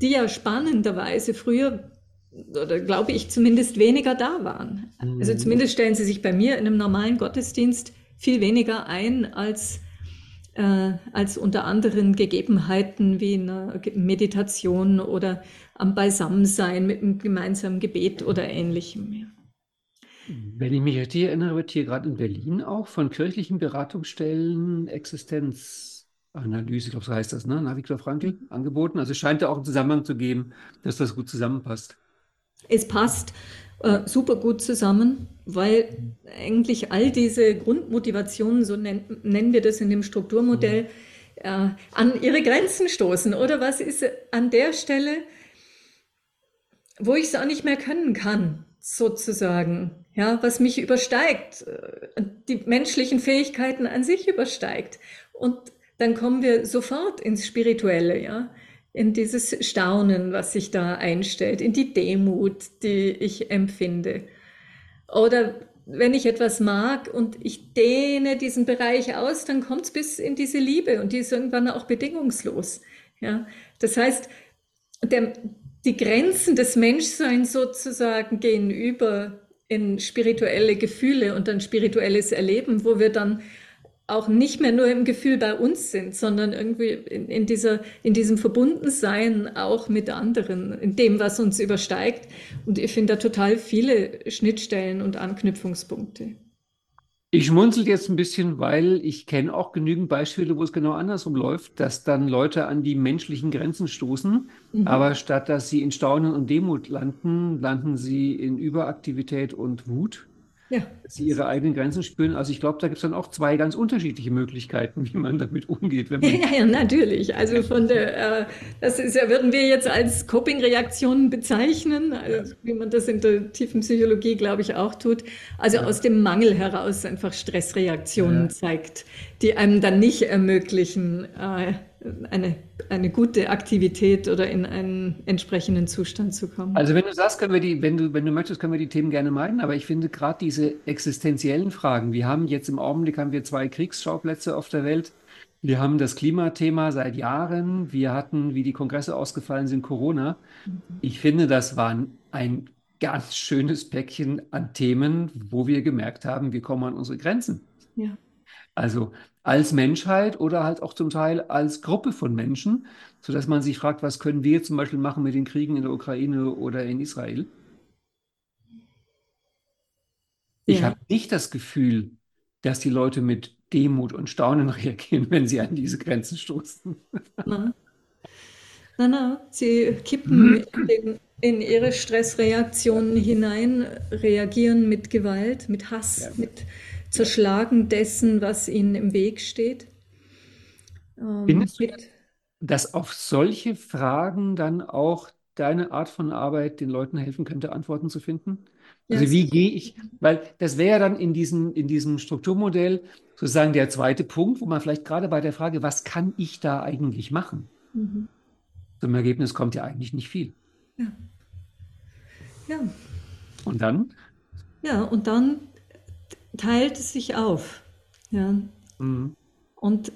die ja spannenderweise früher, oder glaube ich zumindest, weniger da waren. Also mhm. zumindest stellen sie sich bei mir in einem normalen Gottesdienst viel weniger ein als äh, als unter anderen Gegebenheiten wie eine Meditation oder am Beisammensein mit einem gemeinsamen Gebet oder ähnlichem. Wenn ich mich richtig erinnere, wird hier gerade in Berlin auch von kirchlichen Beratungsstellen Existenzanalyse, ich glaube, so heißt das, ne? nach Viktor Frankl angeboten. Also es scheint da auch einen Zusammenhang zu geben, dass das gut zusammenpasst. Es passt äh, super gut zusammen, weil eigentlich all diese Grundmotivationen, so nennen, wir das in dem Strukturmodell, äh, an ihre Grenzen stoßen. Oder was ist an der Stelle, wo ich es auch nicht mehr können kann, sozusagen, ja, was mich übersteigt, äh, die menschlichen Fähigkeiten an sich übersteigt. Und dann kommen wir sofort ins Spirituelle, ja in dieses Staunen, was sich da einstellt, in die Demut, die ich empfinde. Oder wenn ich etwas mag und ich dehne diesen Bereich aus, dann kommt es bis in diese Liebe und die ist irgendwann auch bedingungslos. Ja? Das heißt, der, die Grenzen des Menschseins sozusagen gehen über in spirituelle Gefühle und ein spirituelles Erleben, wo wir dann auch nicht mehr nur im Gefühl bei uns sind, sondern irgendwie in, in, dieser, in diesem Verbundensein auch mit anderen, in dem, was uns übersteigt. Und ich finde da total viele Schnittstellen und Anknüpfungspunkte. Ich schmunzel jetzt ein bisschen, weil ich kenne auch genügend Beispiele, wo es genau andersrum läuft, dass dann Leute an die menschlichen Grenzen stoßen, mhm. aber statt dass sie in Staunen und Demut landen, landen sie in Überaktivität und Wut ja. dass sie ihre eigenen Grenzen spüren. Also ich glaube, da gibt es dann auch zwei ganz unterschiedliche Möglichkeiten, wie man damit umgeht. Man ja, ja, natürlich. Also von der, äh, das ist ja, würden wir jetzt als Coping-Reaktionen bezeichnen, also wie man das in der tiefen Psychologie, glaube ich, auch tut. Also ja. aus dem Mangel heraus einfach Stressreaktionen zeigt, die einem dann nicht ermöglichen, äh, eine, eine gute Aktivität oder in einen entsprechenden Zustand zu kommen. Also wenn du sagst, können wir die, wenn du, wenn du möchtest, können wir die Themen gerne meiden, aber ich finde gerade diese existenziellen Fragen, wir haben jetzt im Augenblick haben wir zwei Kriegsschauplätze auf der Welt. Wir haben das Klimathema seit Jahren. Wir hatten, wie die Kongresse ausgefallen sind, Corona. Mhm. Ich finde, das war ein ganz schönes Päckchen an Themen, wo wir gemerkt haben, wir kommen an unsere Grenzen. Ja. Also als Menschheit oder halt auch zum Teil als Gruppe von Menschen, sodass man sich fragt, was können wir zum Beispiel machen mit den Kriegen in der Ukraine oder in Israel? Ich ja. habe nicht das Gefühl, dass die Leute mit Demut und Staunen reagieren, wenn sie an diese Grenzen stoßen. Na, na, na. sie kippen in, in, ihre Stressreaktionen hinein, reagieren mit Gewalt, mit Hass, ja. mit Zerschlagen dessen, was ihnen im Weg steht. Ähm, Findest du, dass auf solche Fragen dann auch deine Art von Arbeit den Leuten helfen könnte, Antworten zu finden? Also wie gehe ich, weil das wäre ja dann in diesem, in diesem Strukturmodell sozusagen der zweite Punkt, wo man vielleicht gerade bei der Frage, was kann ich da eigentlich machen? Mhm. Zum Ergebnis kommt ja eigentlich nicht viel. Ja. ja. Und dann? Ja, und dann teilt es sich auf. Ja. Mhm. Und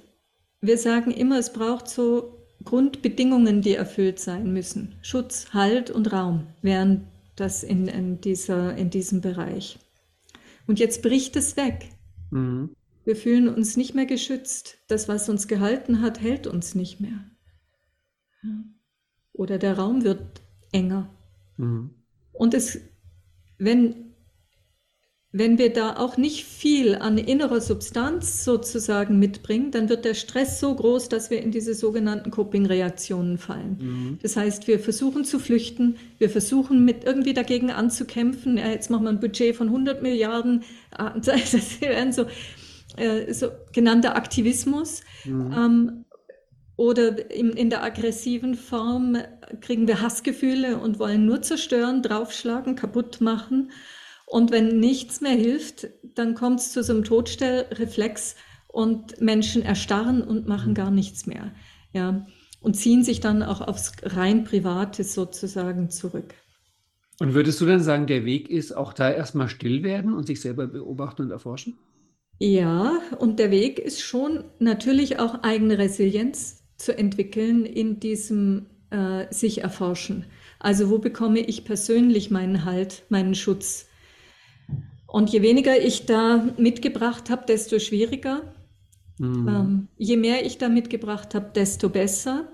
wir sagen immer, es braucht so Grundbedingungen, die erfüllt sein müssen. Schutz, Halt und Raum wären das in, in, dieser, in diesem Bereich. Und jetzt bricht es weg. Mhm. Wir fühlen uns nicht mehr geschützt. Das, was uns gehalten hat, hält uns nicht mehr. Oder der Raum wird enger. Mhm. Und es, wenn wenn wir da auch nicht viel an innerer Substanz sozusagen mitbringen, dann wird der Stress so groß, dass wir in diese sogenannten Coping-Reaktionen fallen. Mhm. Das heißt, wir versuchen zu flüchten, wir versuchen mit irgendwie dagegen anzukämpfen. Ja, jetzt machen wir ein Budget von 100 Milliarden. Ah, das wäre so, äh, so genannter Aktivismus. Mhm. Ähm, oder in, in, der aggressiven Form kriegen wir Hassgefühle und wollen nur zerstören, draufschlagen, kaputt machen. Und wenn nichts mehr hilft, dann kommt es zu so einem Todstellreflex und Menschen erstarren und machen gar nichts mehr. Ja, und ziehen sich dann auch aufs rein Private sozusagen zurück. Und würdest du dann sagen, der Weg ist auch da erstmal still werden und sich selber beobachten und erforschen? Ja, und der Weg ist schon natürlich auch eigene Resilienz zu entwickeln in diesem äh, sich erforschen. Also wo bekomme ich persönlich meinen Halt, meinen Schutz? Und je weniger ich da mitgebracht habe, desto schwieriger. Mhm. Ähm, je mehr ich da mitgebracht habe, desto besser.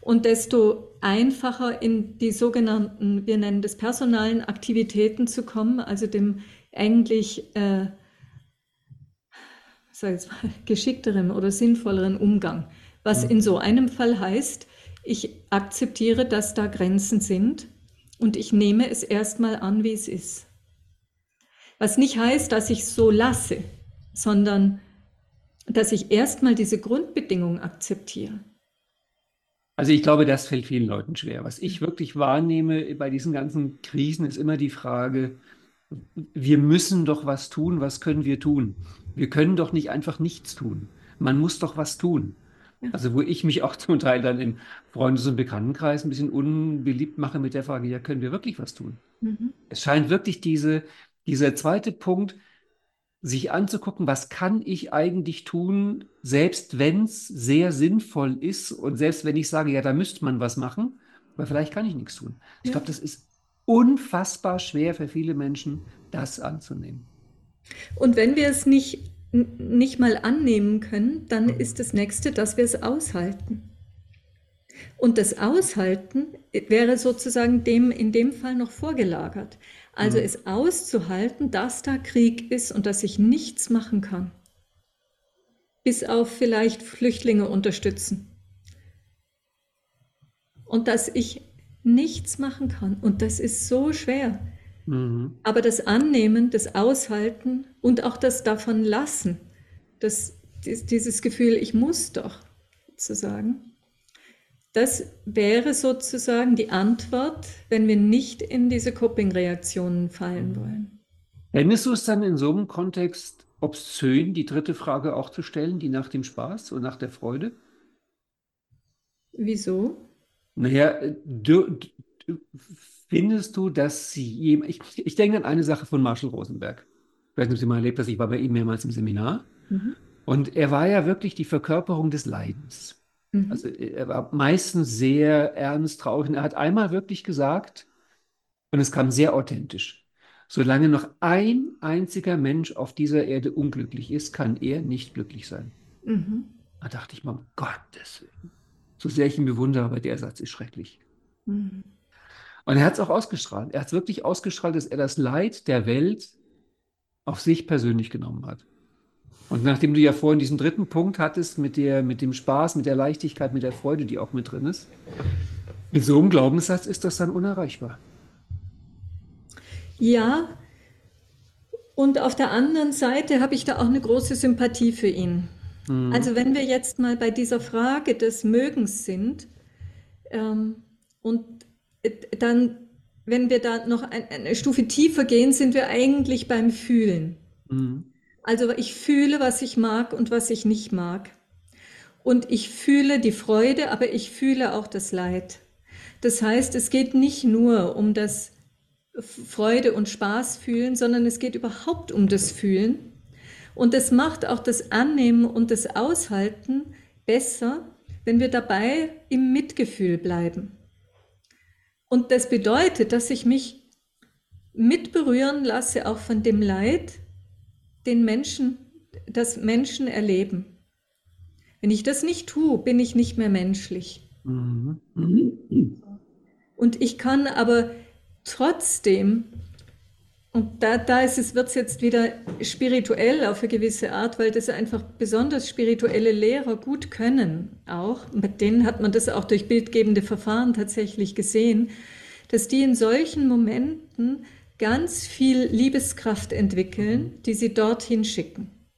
Und desto einfacher in die sogenannten, wir nennen das personalen Aktivitäten zu kommen, also dem eigentlich, äh, sag jetzt mal, geschickteren oder sinnvolleren Umgang. Was mhm. in so einem Fall heißt, ich akzeptiere, dass da Grenzen sind und ich nehme es erstmal an, wie es ist. Was nicht heißt, dass ich so lasse, sondern dass ich erstmal diese Grundbedingungen akzeptiere. Also ich glaube, das fällt vielen Leuten schwer. Was ich wirklich wahrnehme bei diesen ganzen Krisen ist immer die Frage, wir müssen doch was tun, was können wir tun? Wir können doch nicht einfach nichts tun. Man muss doch was tun. Ja. Also wo ich mich auch zum Teil dann im Freundes- und Bekanntenkreis ein bisschen unbeliebt mache mit der Frage, ja, können wir wirklich was tun? Mhm. Es scheint wirklich diese, dieser zweite Punkt, sich anzugucken, was kann ich eigentlich tun, selbst wenn es sehr sinnvoll ist und selbst wenn ich sage, ja, da müsste man was machen, aber vielleicht kann ich nichts tun. Ich ja. glaube, das ist unfassbar schwer für viele Menschen, das anzunehmen. Und wenn wir es nicht, nicht mal annehmen können, dann ist das nächste, dass wir es aushalten. Und das Aushalten wäre sozusagen dem in dem Fall noch vorgelagert. Also mhm. es auszuhalten, dass da Krieg ist und dass ich nichts machen kann. Bis auf vielleicht Flüchtlinge unterstützen. Und dass ich nichts machen kann. Und das ist so schwer. Mhm. Aber das Annehmen, das Aushalten und auch das davon lassen, das, dieses Gefühl, ich muss doch, zu sagen, das wäre sozusagen die Antwort, wenn wir nicht in diese Coping-Reaktionen fallen wollen. Fändest du es dann in so einem Kontext obszön, die dritte Frage auch zu stellen, die nach dem Spaß und nach der Freude? Wieso? Naja, du, du, findest du, dass sie, ich, ich denke an eine Sache von Marshall Rosenberg. Ich weiß nicht, ob Sie mal erlebt hast, ich war bei ihm mehrmals im Seminar. Mhm. Und er war ja wirklich die Verkörperung des Leidens. Mhm. Also er war meistens sehr ernst, traurig. Und er hat einmal wirklich gesagt, und es kam sehr authentisch, solange noch ein einziger Mensch auf dieser Erde unglücklich ist, kann er nicht glücklich sein. Mhm. Da dachte ich mal, um Gottes Willen. So sehr ich ihn bewundere, aber der Satz ist schrecklich. Mhm. Und er hat es auch ausgestrahlt. Er hat es wirklich ausgestrahlt, dass er das Leid der Welt auf sich persönlich genommen hat. Und nachdem du ja vorhin diesen dritten Punkt hattest mit, der, mit dem Spaß, mit der Leichtigkeit, mit der Freude, die auch mit drin ist, mit so einem Glaubenssatz ist das dann unerreichbar. Ja, und auf der anderen Seite habe ich da auch eine große Sympathie für ihn. Mhm. Also wenn wir jetzt mal bei dieser Frage des Mögens sind ähm, und dann, wenn wir da noch eine Stufe tiefer gehen, sind wir eigentlich beim Fühlen. Mhm. Also ich fühle, was ich mag und was ich nicht mag. Und ich fühle die Freude, aber ich fühle auch das Leid. Das heißt, es geht nicht nur um das Freude und Spaß fühlen, sondern es geht überhaupt um das Fühlen. Und es macht auch das Annehmen und das Aushalten besser, wenn wir dabei im Mitgefühl bleiben. Und das bedeutet, dass ich mich mitberühren lasse, auch von dem Leid, den Menschen, das Menschen erleben. Wenn ich das nicht tue, bin ich nicht mehr menschlich. Und ich kann aber trotzdem, und da, da wird es jetzt wieder spirituell auf eine gewisse Art, weil das einfach besonders spirituelle Lehrer gut können auch. Mit denen hat man das auch durch bildgebende Verfahren tatsächlich gesehen, dass die in solchen Momenten ganz viel Liebeskraft entwickeln, die sie dorthin schicken.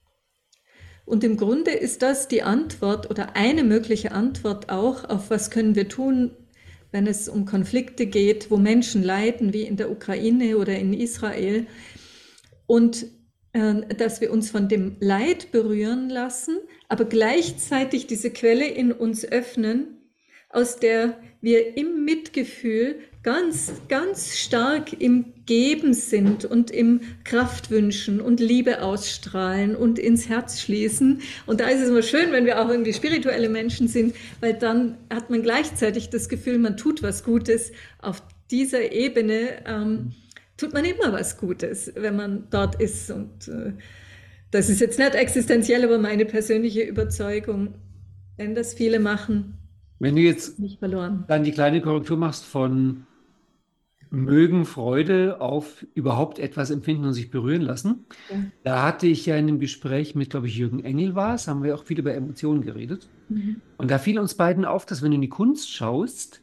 Und im Grunde ist das die Antwort oder eine mögliche Antwort auch auf, was können wir tun, wenn es um Konflikte geht, wo Menschen leiden, wie in der Ukraine oder in Israel. Und äh, dass wir uns von dem Leid berühren lassen, aber gleichzeitig diese Quelle in uns öffnen, aus der wir im Mitgefühl ganz, ganz stark im Geben sind und im Kraftwünschen und Liebe ausstrahlen und ins Herz schließen. Und da ist es immer schön, wenn wir auch irgendwie spirituelle Menschen sind, weil dann hat man gleichzeitig das Gefühl, man tut was Gutes. Auf dieser Ebene ähm, tut man immer was Gutes, wenn man dort ist. Und äh, das ist jetzt nicht existenziell, aber meine persönliche Überzeugung, wenn das viele machen, wenn du jetzt dann die kleine Korrektur machst von mögen Freude auf überhaupt etwas empfinden und sich berühren lassen. Ja. Da hatte ich ja in einem Gespräch mit, glaube ich, Jürgen Engel war es, haben wir auch viel über Emotionen geredet. Mhm. Und da fiel uns beiden auf, dass wenn du in die Kunst schaust,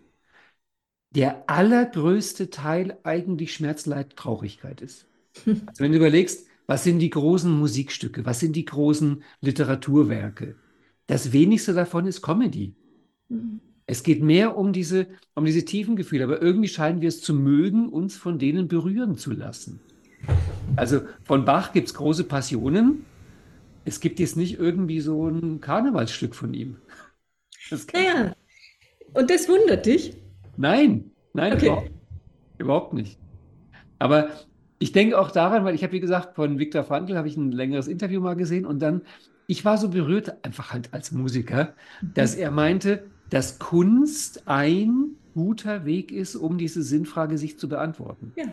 der allergrößte Teil eigentlich Schmerz, Leid, Traurigkeit ist. Also wenn du überlegst, was sind die großen Musikstücke, was sind die großen Literaturwerke, das wenigste davon ist Comedy. Mhm. Es geht mehr um diese, um diese tiefen Gefühle, aber irgendwie scheinen wir es zu mögen, uns von denen berühren zu lassen. Also von Bach gibt es große Passionen. Es gibt jetzt nicht irgendwie so ein Karnevalsstück von ihm. naja, und das wundert dich? Nein, nein, okay. überhaupt, überhaupt nicht. Aber ich denke auch daran, weil ich habe, wie gesagt, von Viktor Frankl habe ich ein längeres Interview mal gesehen und dann, ich war so berührt, einfach halt als Musiker, dass er meinte, dass Kunst ein guter Weg ist, um diese Sinnfrage sich zu beantworten. Ja.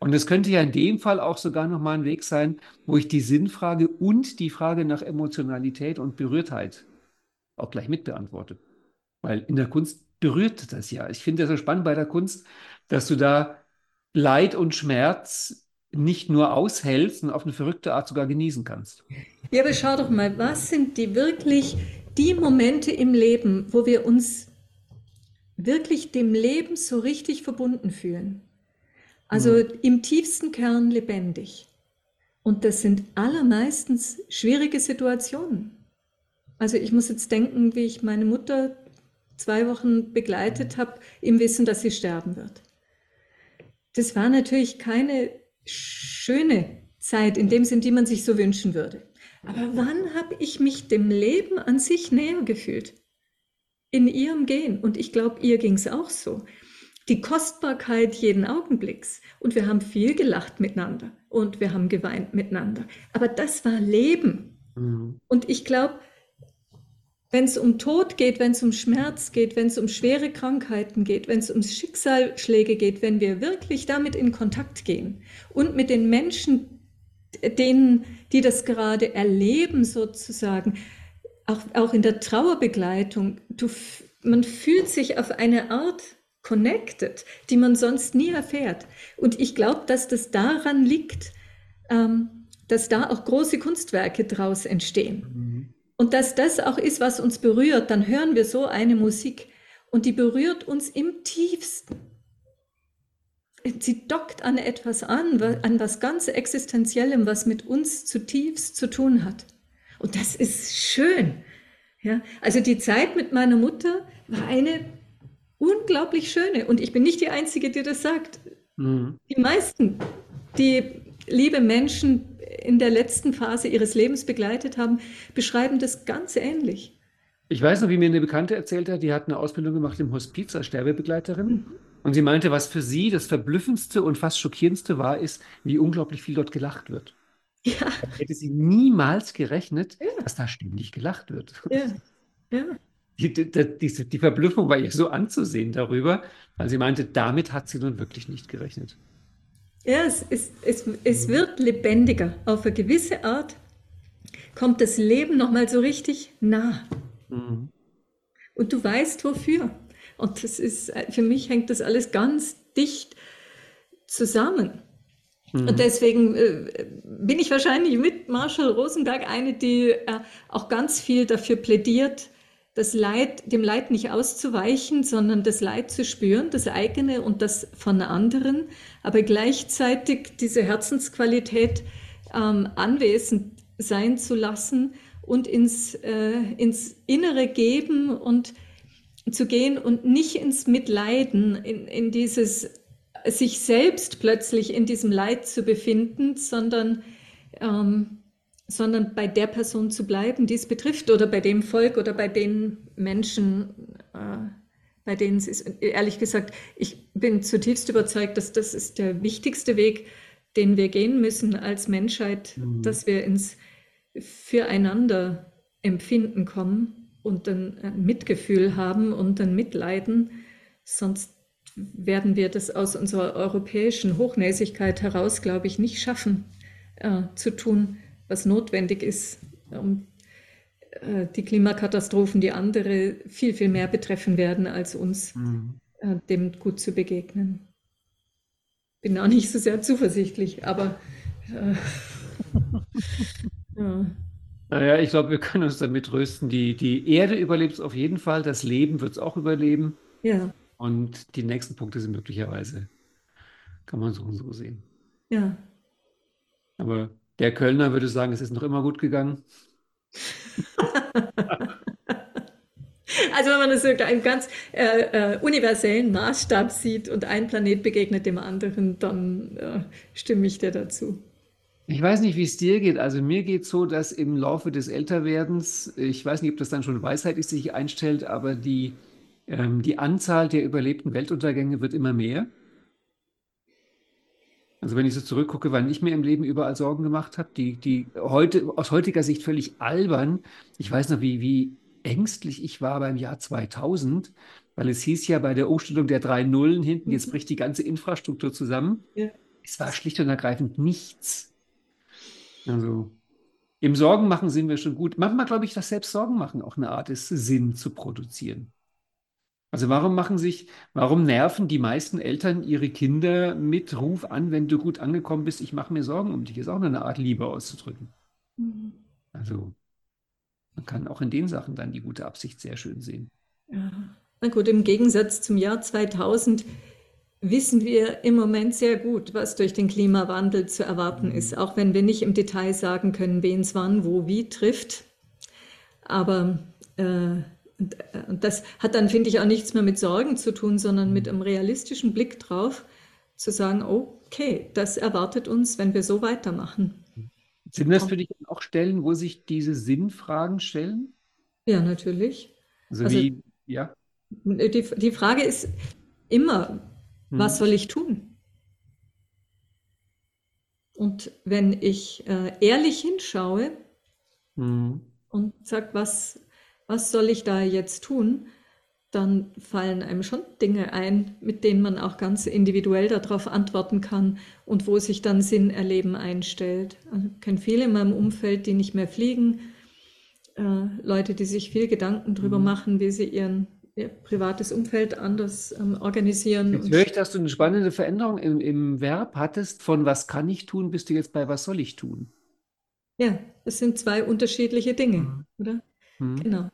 Und es könnte ja in dem Fall auch sogar nochmal ein Weg sein, wo ich die Sinnfrage und die Frage nach Emotionalität und Berührtheit auch gleich mit beantworte. Weil in der Kunst berührt das ja. Ich finde das so spannend bei der Kunst, dass du da Leid und Schmerz nicht nur aushältst, sondern auf eine verrückte Art sogar genießen kannst. Ja, aber schau doch mal, was sind die wirklich die Momente im Leben, wo wir uns wirklich dem Leben so richtig verbunden fühlen? Also mhm. im tiefsten Kern lebendig. Und das sind allermeistens schwierige Situationen. Also ich muss jetzt denken, wie ich meine Mutter zwei Wochen begleitet habe, im Wissen, dass sie sterben wird. Das war natürlich keine schöne Zeit in dem Sinn, die man sich so wünschen würde. Aber wann habe ich mich dem Leben an sich näher gefühlt? In ihrem Gehen. Und ich glaube, ihr ging es auch so. Die Kostbarkeit jeden Augenblicks. Und wir haben viel gelacht miteinander. Und wir haben geweint miteinander. Aber das war Leben. Mhm. Und ich glaube, wenn es um Tod geht, wenn es um Schmerz geht, wenn es um schwere Krankheiten geht, wenn es um Schicksalsschläge geht, wenn wir wirklich damit in Kontakt gehen und mit den Menschen, denen, die das gerade erleben, sozusagen, auch, auch in der Trauerbegleitung, du, man fühlt sich auf eine Art connected, die man sonst nie erfährt. Und ich glaube, dass das daran liegt, ähm, dass da auch große Kunstwerke draus entstehen. Mhm. Und dass das auch ist, was uns berührt, dann hören wir so eine Musik und die berührt uns im tiefsten. Sie dockt an etwas an, an was ganz Existenziellem, was mit uns zutiefst zu tun hat. Und das ist schön. Ja, also die Zeit mit meiner Mutter war eine unglaublich schöne. Und ich bin nicht die Einzige, die das sagt. Mhm. Die meisten, die liebe Menschen in der letzten Phase ihres Lebens begleitet haben, beschreiben das ganz ähnlich. Ich weiß noch, wie mir eine Bekannte erzählt hat, die hat eine Ausbildung gemacht im Hospiz als Sterbebegleiterin. Mhm. Und sie meinte, was für sie das Verblüffendste und fast schockierendste war, ist, wie unglaublich viel dort gelacht wird. Ja. Da hätte sie niemals gerechnet, ja. dass da ständig gelacht wird. Ja. ja. Die, die, die, die Verblüffung war ihr so anzusehen darüber, weil sie meinte, damit hat sie nun wirklich nicht gerechnet. Ja, es, es, es, es wird lebendiger. Auf eine gewisse Art kommt das Leben nochmal so richtig nah. Mhm. Und du weißt wofür. Und das ist, für mich hängt das alles ganz dicht zusammen. Mhm. Und deswegen äh, bin ich wahrscheinlich mit Marshall Rosenberg eine, die äh, auch ganz viel dafür plädiert, das Leid, dem Leid nicht auszuweichen, sondern das Leid zu spüren, das eigene und das von anderen, aber gleichzeitig diese Herzensqualität ähm, anwesend sein zu lassen und ins, äh, ins Innere geben und zu gehen und nicht ins Mitleiden, in, in dieses sich selbst plötzlich in diesem Leid zu befinden, sondern ähm, sondern bei der Person zu bleiben, die es betrifft, oder bei dem Volk oder bei den Menschen, äh, bei denen es ist. Ehrlich gesagt, ich bin zutiefst überzeugt, dass das ist der wichtigste Weg, den wir gehen müssen als Menschheit, mhm. dass wir ins Füreinander empfinden kommen und ein Mitgefühl haben und dann mitleiden. Sonst werden wir das aus unserer europäischen Hochnäsigkeit heraus, glaube ich, nicht schaffen äh, zu tun was notwendig ist, um äh, die Klimakatastrophen, die andere viel, viel mehr betreffen werden, als uns mhm. äh, dem gut zu begegnen. Bin auch nicht so sehr zuversichtlich, aber äh, ja. Naja, ich glaube, wir können uns damit trösten. Die, die Erde überlebt es auf jeden Fall, das Leben wird es auch überleben. Ja. Und die nächsten Punkte sind möglicherweise, kann man so und so sehen. Ja. Aber der Kölner würde sagen, es ist noch immer gut gegangen. Also wenn man das so im ganz äh, äh, universellen Maßstab sieht und ein Planet begegnet dem anderen, dann äh, stimme ich dir dazu. Ich weiß nicht, wie es dir geht. Also mir geht es so, dass im Laufe des Älterwerdens, ich weiß nicht, ob das dann schon Weisheit ist, die sich einstellt, aber die, ähm, die Anzahl der überlebten Weltuntergänge wird immer mehr. Also wenn ich so zurückgucke, wann ich mir im Leben überall Sorgen gemacht habe, die, die heute aus heutiger Sicht völlig albern. Ich weiß noch, wie, wie ängstlich ich war beim Jahr 2000, weil es hieß ja bei der Umstellung der drei Nullen hinten, jetzt mhm. bricht die ganze Infrastruktur zusammen. Ja. Es war schlicht und ergreifend nichts. Also im Sorgen machen sind wir schon gut. Manchmal glaube ich, dass selbst Sorgen machen auch eine Art ist, Sinn zu produzieren. Also warum machen sich, warum nerven die meisten Eltern ihre Kinder mit Ruf an, wenn du gut angekommen bist, ich mache mir Sorgen um dich, ist auch eine Art Liebe auszudrücken. Mhm. Also man kann auch in den Sachen dann die gute Absicht sehr schön sehen. Ja. Na gut, im Gegensatz zum Jahr 2000 wissen wir im Moment sehr gut, was durch den Klimawandel zu erwarten mhm. ist, auch wenn wir nicht im Detail sagen können, wen es wann, wo, wie trifft. Aber äh, äh, das hat dann, finde ich, auch nichts mehr mit Sorgen zu tun, sondern mit einem realistischen Blick drauf, zu sagen, okay, das erwartet uns, wenn wir so weitermachen. Sind das für dich auch Stellen, wo sich diese Sinnfragen stellen? Ja, natürlich. Also, also wie, ja. Die, die Frage ist immer, hm. was soll ich tun? Und wenn ich äh, ehrlich hinschaue hm. und sage, was, was soll ich da jetzt tun, dann fallen einem schon Dinge ein, mit denen man auch ganz individuell darauf antworten kann und wo sich dann Sinn erleben einstellt. Also ich kenne viele in meinem Umfeld, die nicht mehr fliegen, äh, Leute, die sich viel Gedanken darüber mhm. machen, wie sie ihren, privates Umfeld anders ähm, organisieren. Jetzt höre ich, dass du eine spannende Veränderung im, im Verb hattest, von was kann ich tun, bist du jetzt bei was soll ich tun? Ja, das sind zwei unterschiedliche Dinge, mhm. oder? Mhm. Genau.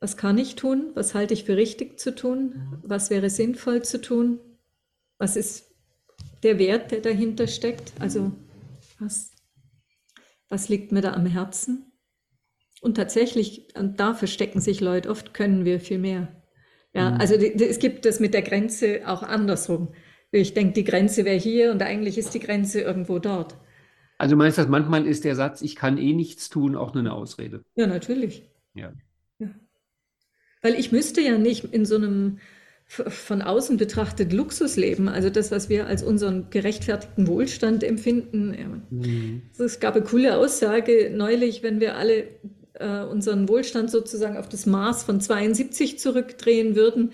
Was kann ich tun? Was halte ich für richtig zu tun? Mhm. Was wäre sinnvoll zu tun? Was ist der Wert, der dahinter steckt? Also was, was liegt mir da am Herzen? Und tatsächlich, und da verstecken sich Leute, oft können wir viel mehr. Ja, mhm. also die, die, es gibt das mit der Grenze auch andersrum. Ich denke, die Grenze wäre hier und eigentlich ist die Grenze irgendwo dort. Also meinst du, manchmal ist der Satz, ich kann eh nichts tun, auch nur eine Ausrede? Ja, natürlich. Ja. Weil ich müsste ja nicht in so einem von außen betrachtet Luxus leben, also das, was wir als unseren gerechtfertigten Wohlstand empfinden. Mhm. Es gab eine coole Aussage neulich, wenn wir alle äh, unseren Wohlstand sozusagen auf das Maß von 72 zurückdrehen würden,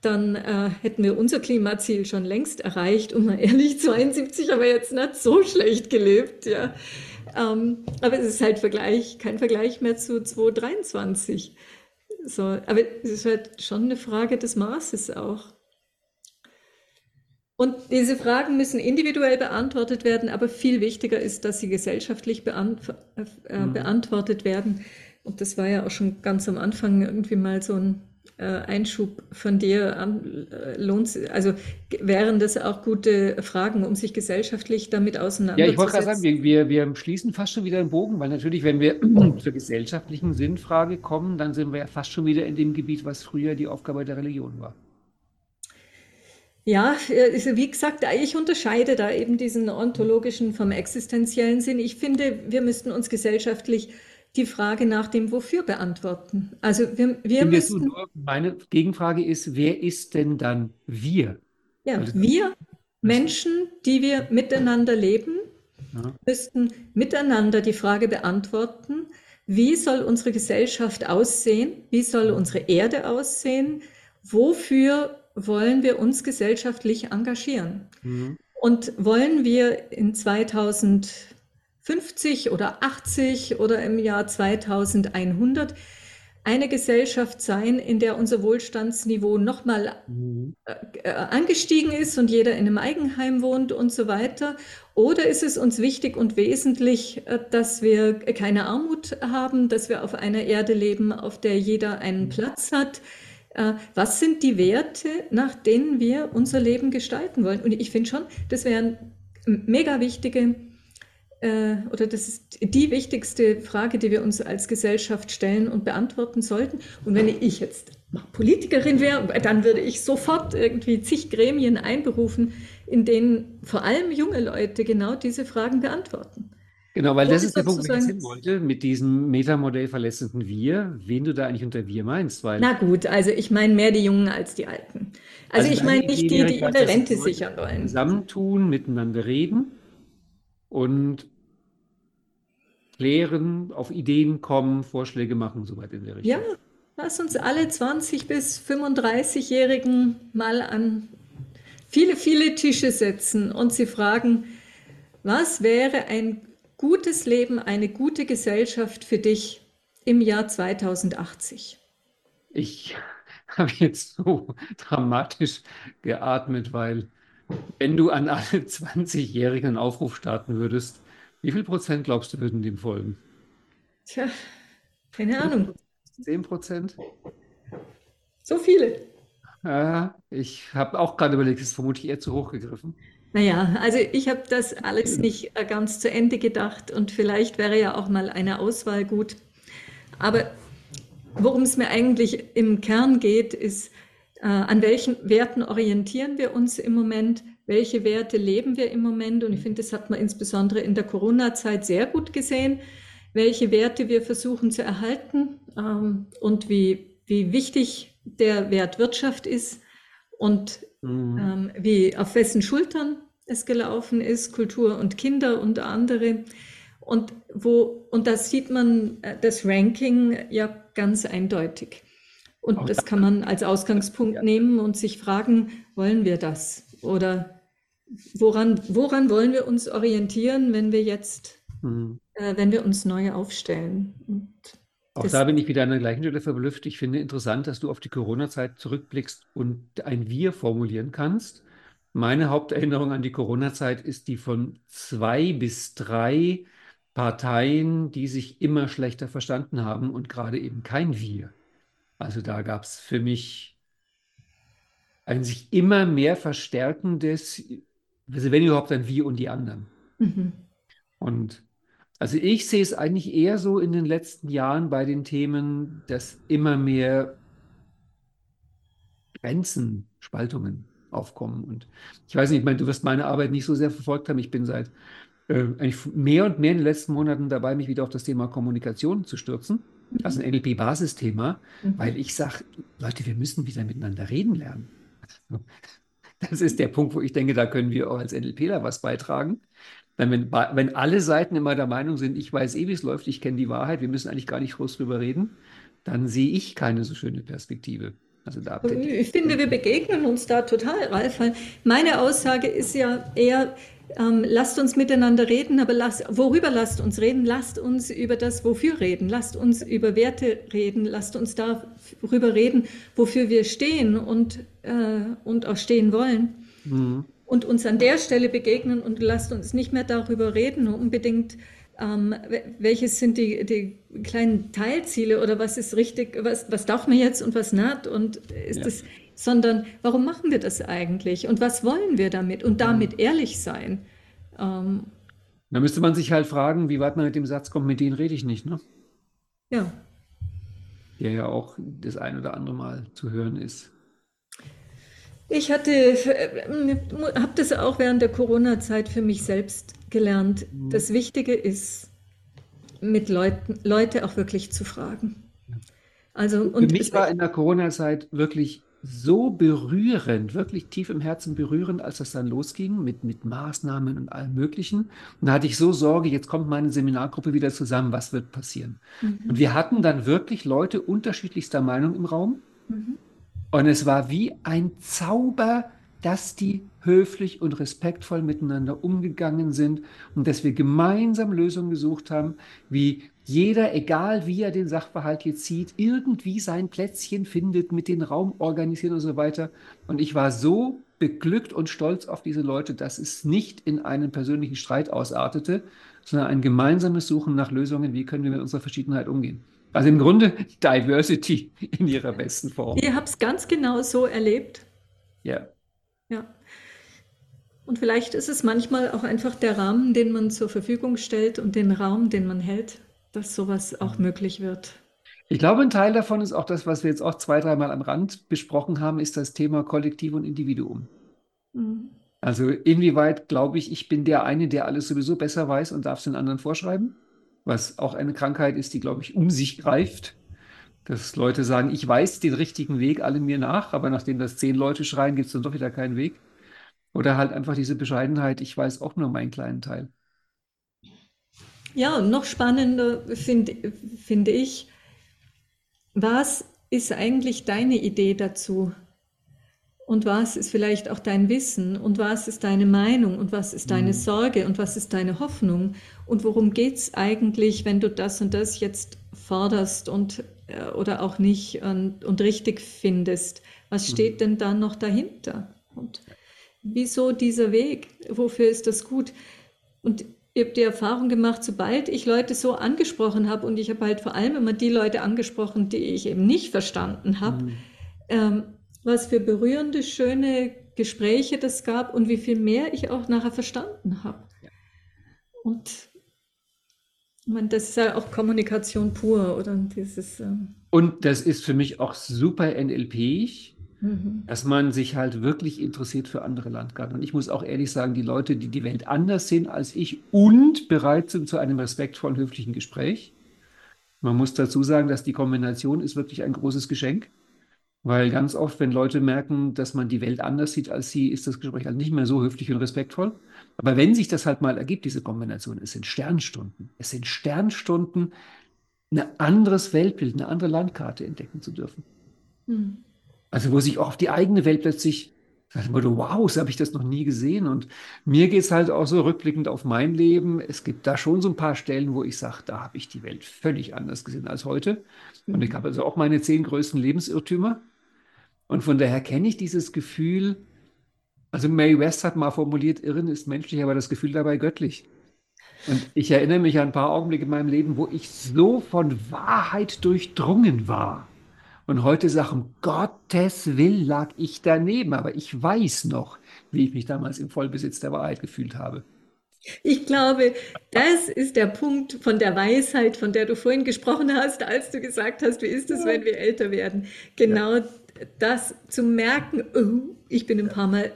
dann äh, hätten wir unser Klimaziel schon längst erreicht. Und mal ehrlich, 72 haben wir jetzt nicht so schlecht gelebt, ja. Ähm, aber es ist halt Vergleich, kein Vergleich mehr zu 2023. So, aber es ist halt schon eine Frage des Maßes auch. Und diese Fragen müssen individuell beantwortet werden, aber viel wichtiger ist, dass sie gesellschaftlich beant äh, mhm. beantwortet werden. Und das war ja auch schon ganz am Anfang irgendwie mal so ein äh, Einschub von dir an, äh, lohnt, also wären das auch gute Fragen, um sich gesellschaftlich damit auseinanderzusetzen? Ja, ich wollte gerade sagen, wir, wir, wir schließen fast schon wieder den Bogen, weil natürlich, wenn wir zur gesellschaftlichen Sinnfrage kommen, dann sind wir ja fast schon wieder in dem Gebiet, was früher die Aufgabe der Religion war. Ja, also wie gesagt, ich unterscheide da eben diesen ontologischen vom existenziellen Sinn. Ich finde, wir müssten uns gesellschaftlich die Frage nach dem Wofür beantworten. Also wir, wir müssen. Nur, meine Gegenfrage ist, wer ist denn dann wir? Ja, also, wir Menschen, die wir miteinander leben, ja. müssten miteinander die Frage beantworten, wie soll unsere Gesellschaft aussehen? Wie soll unsere Erde aussehen? Wofür wollen wir uns gesellschaftlich engagieren? Mhm. Und wollen wir in 2000 50 oder 80 oder im Jahr 2100 eine Gesellschaft sein, in der unser Wohlstandsniveau nochmal mhm. äh, angestiegen ist und jeder in einem Eigenheim wohnt und so weiter? Oder ist es uns wichtig und wesentlich, äh, dass wir keine Armut haben, dass wir auf einer Erde leben, auf der jeder einen mhm. Platz hat? Äh, was sind die Werte, nach denen wir unser Leben gestalten wollen? Und ich finde schon, das wären mega wichtige äh, oder das ist die wichtigste Frage, die wir uns als Gesellschaft stellen und beantworten sollten. Und wenn ich jetzt Politikerin wäre, dann würde ich sofort irgendwie zig Gremien einberufen, in denen vor allem junge Leute genau diese Fragen beantworten. Genau, weil das ist der Punkt, den ich hin wollte, mit diesem Metamodell verlässenden Wir, wen du da eigentlich unter Wir meinst. Weil Na gut, also ich meine mehr die Jungen als die Alten. Also, also ich meine nicht die, die ihre Rente sichern wollen. Zusammentun, miteinander reden und klären, auf Ideen kommen, Vorschläge machen, soweit in der Richtung. Ja, lass uns alle 20- bis 35-Jährigen mal an viele, viele Tische setzen und sie fragen, was wäre ein gutes Leben, eine gute Gesellschaft für dich im Jahr 2080? Ich habe jetzt so dramatisch geatmet, weil wenn du an alle 20-Jährigen einen Aufruf starten würdest, wie viel Prozent glaubst du, würden dem folgen? Tja, keine Ahnung. 10 Prozent? So viele. Ja, ich habe auch gerade überlegt, es ist vermutlich eher zu hoch gegriffen. Naja, also ich habe das alles nicht äh, ganz zu Ende gedacht und vielleicht wäre ja auch mal eine Auswahl gut. Aber worum es mir eigentlich im Kern geht, ist, äh, an welchen Werten orientieren wir uns im Moment? Welche Werte leben wir im Moment? Und ich finde, das hat man insbesondere in der Corona-Zeit sehr gut gesehen, welche Werte wir versuchen zu erhalten ähm, und wie, wie wichtig der Wert Wirtschaft ist und mhm. ähm, wie auf wessen Schultern es gelaufen ist, Kultur und Kinder und andere. Und wo, und da sieht man äh, das Ranking ja ganz eindeutig. Und Auch das kann man als Ausgangspunkt ja. nehmen und sich fragen, wollen wir das? Oder woran, woran wollen wir uns orientieren, wenn wir jetzt, mhm. äh, wenn wir uns neu aufstellen? Und auch das, da bin ich wieder an der gleichen Stelle verblüfft. Ich finde interessant, dass du auf die Corona-Zeit zurückblickst und ein Wir formulieren kannst. Meine Haupterinnerung an die Corona-Zeit ist die von zwei bis drei Parteien, die sich immer schlechter verstanden haben und gerade eben kein Wir. Also da gab es für mich ein sich immer mehr verstärkendes, also wenn überhaupt ein Wir und die anderen. Mhm. Und also ich sehe es eigentlich eher so in den letzten Jahren bei den Themen, dass immer mehr Grenzen, Spaltungen aufkommen. Und ich weiß nicht, ich meine, du wirst meine Arbeit nicht so sehr verfolgt haben. Ich bin seit äh, eigentlich mehr und mehr in den letzten Monaten dabei, mich wieder auf das Thema Kommunikation zu stürzen. Mhm. Also ein NLP-Basisthema, mhm. weil ich sage, Leute, wir müssen wieder miteinander reden lernen. Das ist der Punkt, wo ich denke, da können wir auch als NLPler was beitragen. Wenn, wenn alle Seiten immer der Meinung sind, ich weiß eh, wie es läuft, ich kenne die Wahrheit, wir müssen eigentlich gar nicht groß drüber reden, dann sehe ich keine so schöne Perspektive. Also da ich finde, wir begegnen uns da total, Ralf. Meine Aussage ist ja eher, ähm, lasst uns miteinander reden, aber lasst, worüber lasst uns reden? Lasst uns über das Wofür reden. Lasst uns über Werte reden. Lasst uns darüber reden, wofür wir stehen und, äh, und auch stehen wollen. Mhm. Und uns an der Stelle begegnen und lasst uns nicht mehr darüber reden, unbedingt ähm, welches sind die, die, kleinen Teilziele oder was ist richtig, was, was darf man jetzt und was nicht und ist ja. das, sondern warum machen wir das eigentlich und was wollen wir damit und damit ehrlich sein. Ähm, da müsste man sich halt fragen, wie weit man mit dem Satz kommt, mit denen rede ich nicht, ne? Ja. Der ja auch das ein oder andere Mal zu hören ist. Ich hatte, äh, habe das auch während der Corona-Zeit für mich selbst gelernt. Mhm. Das Wichtige ist, mit Leuten, Leute auch wirklich zu fragen. Also, und für mich war in der Corona-Zeit wirklich so berührend, wirklich tief im Herzen berührend, als das dann losging mit, mit Maßnahmen und allem Möglichen. Und da hatte ich so Sorge, jetzt kommt meine Seminargruppe wieder zusammen, was wird passieren? Mhm. Und wir hatten dann wirklich Leute unterschiedlichster Meinung im Raum. Mhm. Und es war wie ein Zauber, dass die höflich und respektvoll miteinander umgegangen sind und dass wir gemeinsam Lösungen gesucht haben, wie jeder, egal wie er den Sachverhalt jetzt sieht, irgendwie sein Plätzchen findet, mit den Raum organisieren und so weiter. Und ich war so beglückt und stolz auf diese Leute, dass es nicht in einen persönlichen Streit ausartete, sondern ein gemeinsames Suchen nach Lösungen, wie können wir mit unserer Verschiedenheit umgehen. Also im Grunde Diversity in ihrer besten Form. Ihr habt es ganz genau so erlebt. Ja. Ja. Und vielleicht ist es manchmal auch einfach der Rahmen, den man zur Verfügung stellt und den Raum, den man hält, dass sowas auch möglich wird. Ich glaube, ein Teil davon ist auch das, was wir jetzt auch zwei, dreimal am Rand besprochen haben, ist das Thema Kollektiv und Individuum. Mhm. Also inwieweit glaube ich, ich bin der eine, der alles sowieso besser weiß und darf es den anderen vorschreiben? Was auch eine Krankheit ist, die, glaube ich, um sich greift. Dass Leute sagen, ich weiß den richtigen Weg, alle mir nach, aber nachdem das zehn Leute schreien, gibt es dann doch wieder keinen Weg. Oder halt einfach diese Bescheidenheit, ich weiß auch nur meinen kleinen Teil. Ja, und noch spannender finde find ich, was ist eigentlich deine Idee dazu? Und was ist vielleicht auch dein Wissen? Und was ist deine Meinung? Und was ist deine mhm. Sorge? Und was ist deine Hoffnung? Und worum geht es eigentlich, wenn du das und das jetzt forderst? Und äh, oder auch nicht und, und richtig findest. Was mhm. steht denn da noch dahinter? Und wieso dieser Weg? Wofür ist das gut? Und ich habe die Erfahrung gemacht, sobald ich Leute so angesprochen habe, und ich habe halt vor allem immer die Leute angesprochen, die ich eben nicht verstanden habe, mhm. ähm, was für berührende, schöne Gespräche das gab und wie viel mehr ich auch nachher verstanden habe. Und ich meine, das ist ja auch Kommunikation pur, oder? Dieses, ähm und das ist für mich auch super NLP-ig, mhm. dass man sich halt wirklich interessiert für andere Landkarten. Und ich muss auch ehrlich sagen, die Leute, die die Welt anders sehen als ich und bereit sind zu einem respektvollen, höflichen Gespräch. Man muss dazu sagen, dass die Kombination ist wirklich ein großes Geschenk. Weil ganz oft, wenn Leute merken, dass man die Welt anders sieht als sie, ist das Gespräch halt nicht mehr so höflich und respektvoll. Aber wenn sich das halt mal ergibt, diese Kombination, es sind Sternstunden. Es sind Sternstunden, ein anderes Weltbild, eine andere Landkarte entdecken zu dürfen. Mhm. Also wo sich auch auf die eigene Welt plötzlich wurde, wow, so habe ich das noch nie gesehen. Und mir geht es halt auch so rückblickend auf mein Leben. Es gibt da schon so ein paar Stellen, wo ich sage, da habe ich die Welt völlig anders gesehen als heute. Und ich habe also auch meine zehn größten Lebensirrtümer. Und von daher kenne ich dieses Gefühl, also Mae West hat mal formuliert, Irren ist menschlich, aber das Gefühl dabei göttlich. Und ich erinnere mich an ein paar Augenblicke in meinem Leben, wo ich so von Wahrheit durchdrungen war. Und heute sage, um Gottes Willen lag ich daneben, aber ich weiß noch, wie ich mich damals im Vollbesitz der Wahrheit gefühlt habe. Ich glaube, das ist der Punkt von der Weisheit, von der du vorhin gesprochen hast, als du gesagt hast, wie ist es, wenn wir älter werden? Genau ja das zu merken, oh, ich bin ein paar Mal